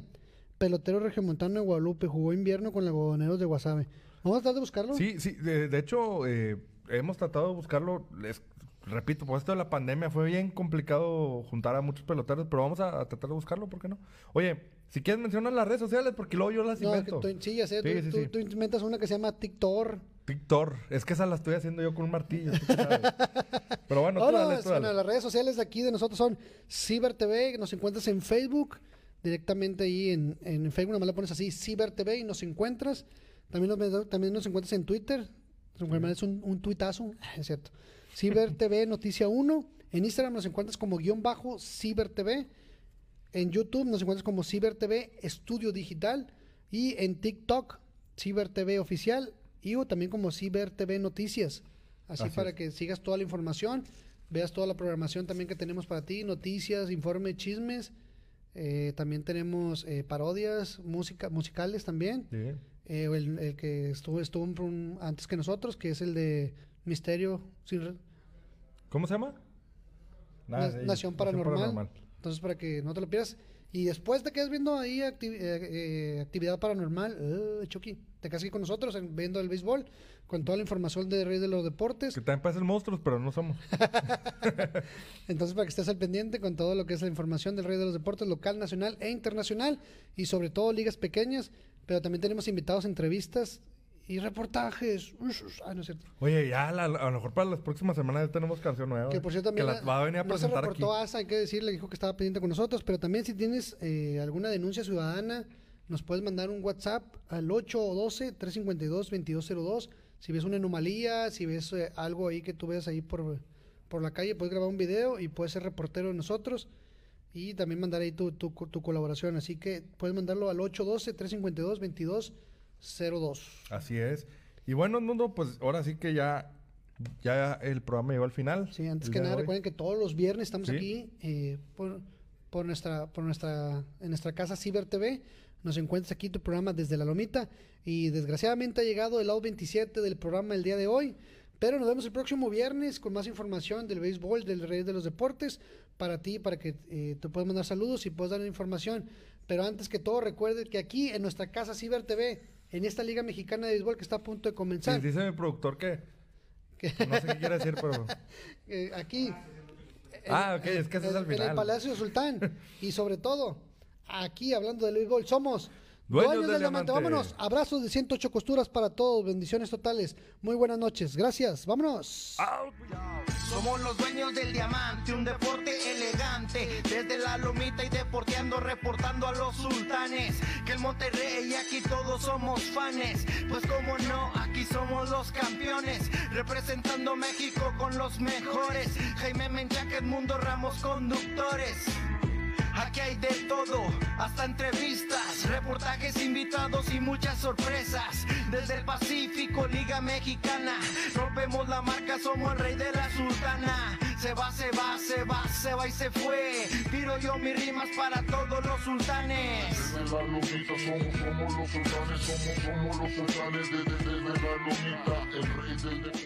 pelotero regiomontano de Guadalupe, jugó invierno con los algodoneros de Guasave. Vamos a tratar de buscarlo. Sí, sí. De, de hecho, eh, hemos tratado de buscarlo. Les, repito, por esto de la pandemia fue bien complicado juntar a muchos peloteros, pero vamos a, a tratar de buscarlo, ¿por qué no? Oye, si quieres mencionar las redes sociales, porque luego yo las No, invento. que tú- sí, ya sé, Sí, tú, sí, tú- sí. tú inventas una que se llama TikTok. Víctor, es que esa la estoy haciendo yo con un martillo. tú qué sabes. [laughs] Pero bueno, tú dale, tú dale. las redes sociales de aquí de nosotros son Ciber TV, nos encuentras en Facebook, directamente ahí en, en Facebook, nomás le pones así Ciber TV y nos encuentras. También nos, también nos encuentras en Twitter, es un, un tuitazo, [laughs] es cierto. Ciber TV Noticia 1, en Instagram nos encuentras como guion bajo Ciber TV, en YouTube nos encuentras como Ciber TV Estudio Digital y en TikTok Ciber TV Oficial y o también como Ciber TV Noticias. Así, Así para es. que sigas toda la información, veas toda la programación también que tenemos para ti, noticias, informe, chismes. Eh, también tenemos eh, parodias, música, musicales también. Eh, el, el que estuvo, estuvo un- un- antes que nosotros, que es el de Misterio sin ¿Cómo se llama? Na- Nación Paranormal. Entonces, para que no te lo pierdas. Y después te quedas viendo ahí acti- eh, eh, actividad paranormal, eh, Chucky, te quedas aquí con nosotros en- viendo el béisbol, con toda la información de Rey de los Deportes. Que también parecen monstruos, pero no somos. [laughs] Entonces, para que estés al pendiente con todo lo que es la información del Rey de los Deportes local, nacional e internacional, y sobre todo ligas pequeñas, pero también tenemos invitados, entrevistas y reportajes. Ah, no es cierto. Oye, ya la- a lo mejor para las próximas semanas ya tenemos canción nueva. Que por cierto también Que la va a venir a no se presentar aquí. reportó Asa, hay que decirle, dijo que estaba pendiente con nosotros, pero también si tienes eh, alguna denuncia ciudadana, nos puedes mandar un WhatsApp al 812-352-2202. Si ves una anomalía, si ves eh, algo ahí que tú ves ahí por, por la calle, puedes grabar un video y puedes ser reportero de nosotros y también mandar ahí tu, tu, tu colaboración. Así que puedes mandarlo al 812-352-2202. Así es. Y bueno, mundo, pues ahora sí que ya, ya el programa llegó al final. Sí, antes que nada, recuerden que todos los viernes estamos Sí. aquí eh, por, por nuestra, por nuestra, en nuestra casa Ciber TV. Nos encuentras aquí tu programa desde la Lomita. Y desgraciadamente ha llegado el lado 27 del programa el día de hoy. Pero nos vemos el próximo viernes con más información del béisbol, del Rey de los Deportes, para ti, para que eh, te puedas mandar saludos y puedas dar información. Pero antes que todo, recuerde que aquí en nuestra casa Ciber TV, en esta Liga Mexicana de Béisbol que está a punto de Sí, comenzar, dice mi productor que... No sé qué quiere decir, pero... [laughs] eh, aquí. Ah, ok, es que ese es al En el final. Palacio Sultán. y sobre todo, aquí hablando del béisbol, somos Dueños dueños, del del diamante. diamante. Vámonos. Abrazos de 108 costuras para todos. Bendiciones totales. Muy buenas noches. Gracias. Vámonos. Somos los dueños del diamante, un deporte elegante. Desde la lomita y deporteando, reportando a los sultanes. Que el Monterrey, aquí todos somos fanes. Pues como no, aquí somos los campeones. Representando México con los mejores. Jaime Menchaca, Mundo Ramos, conductores. Aquí hay de todo, hasta entrevistas, reportajes invitados y muchas sorpresas. Desde el Pacífico, Liga Mexicana, rompemos la marca, somos el rey de la sultana. Se va, se va, se va, se va y se fue. Tiro yo mis rimas para todos los sultanes. Desde la lomita somos, somos los sultanes, somos, somos los sultanes desde, desde la lomita, el rey del deporte.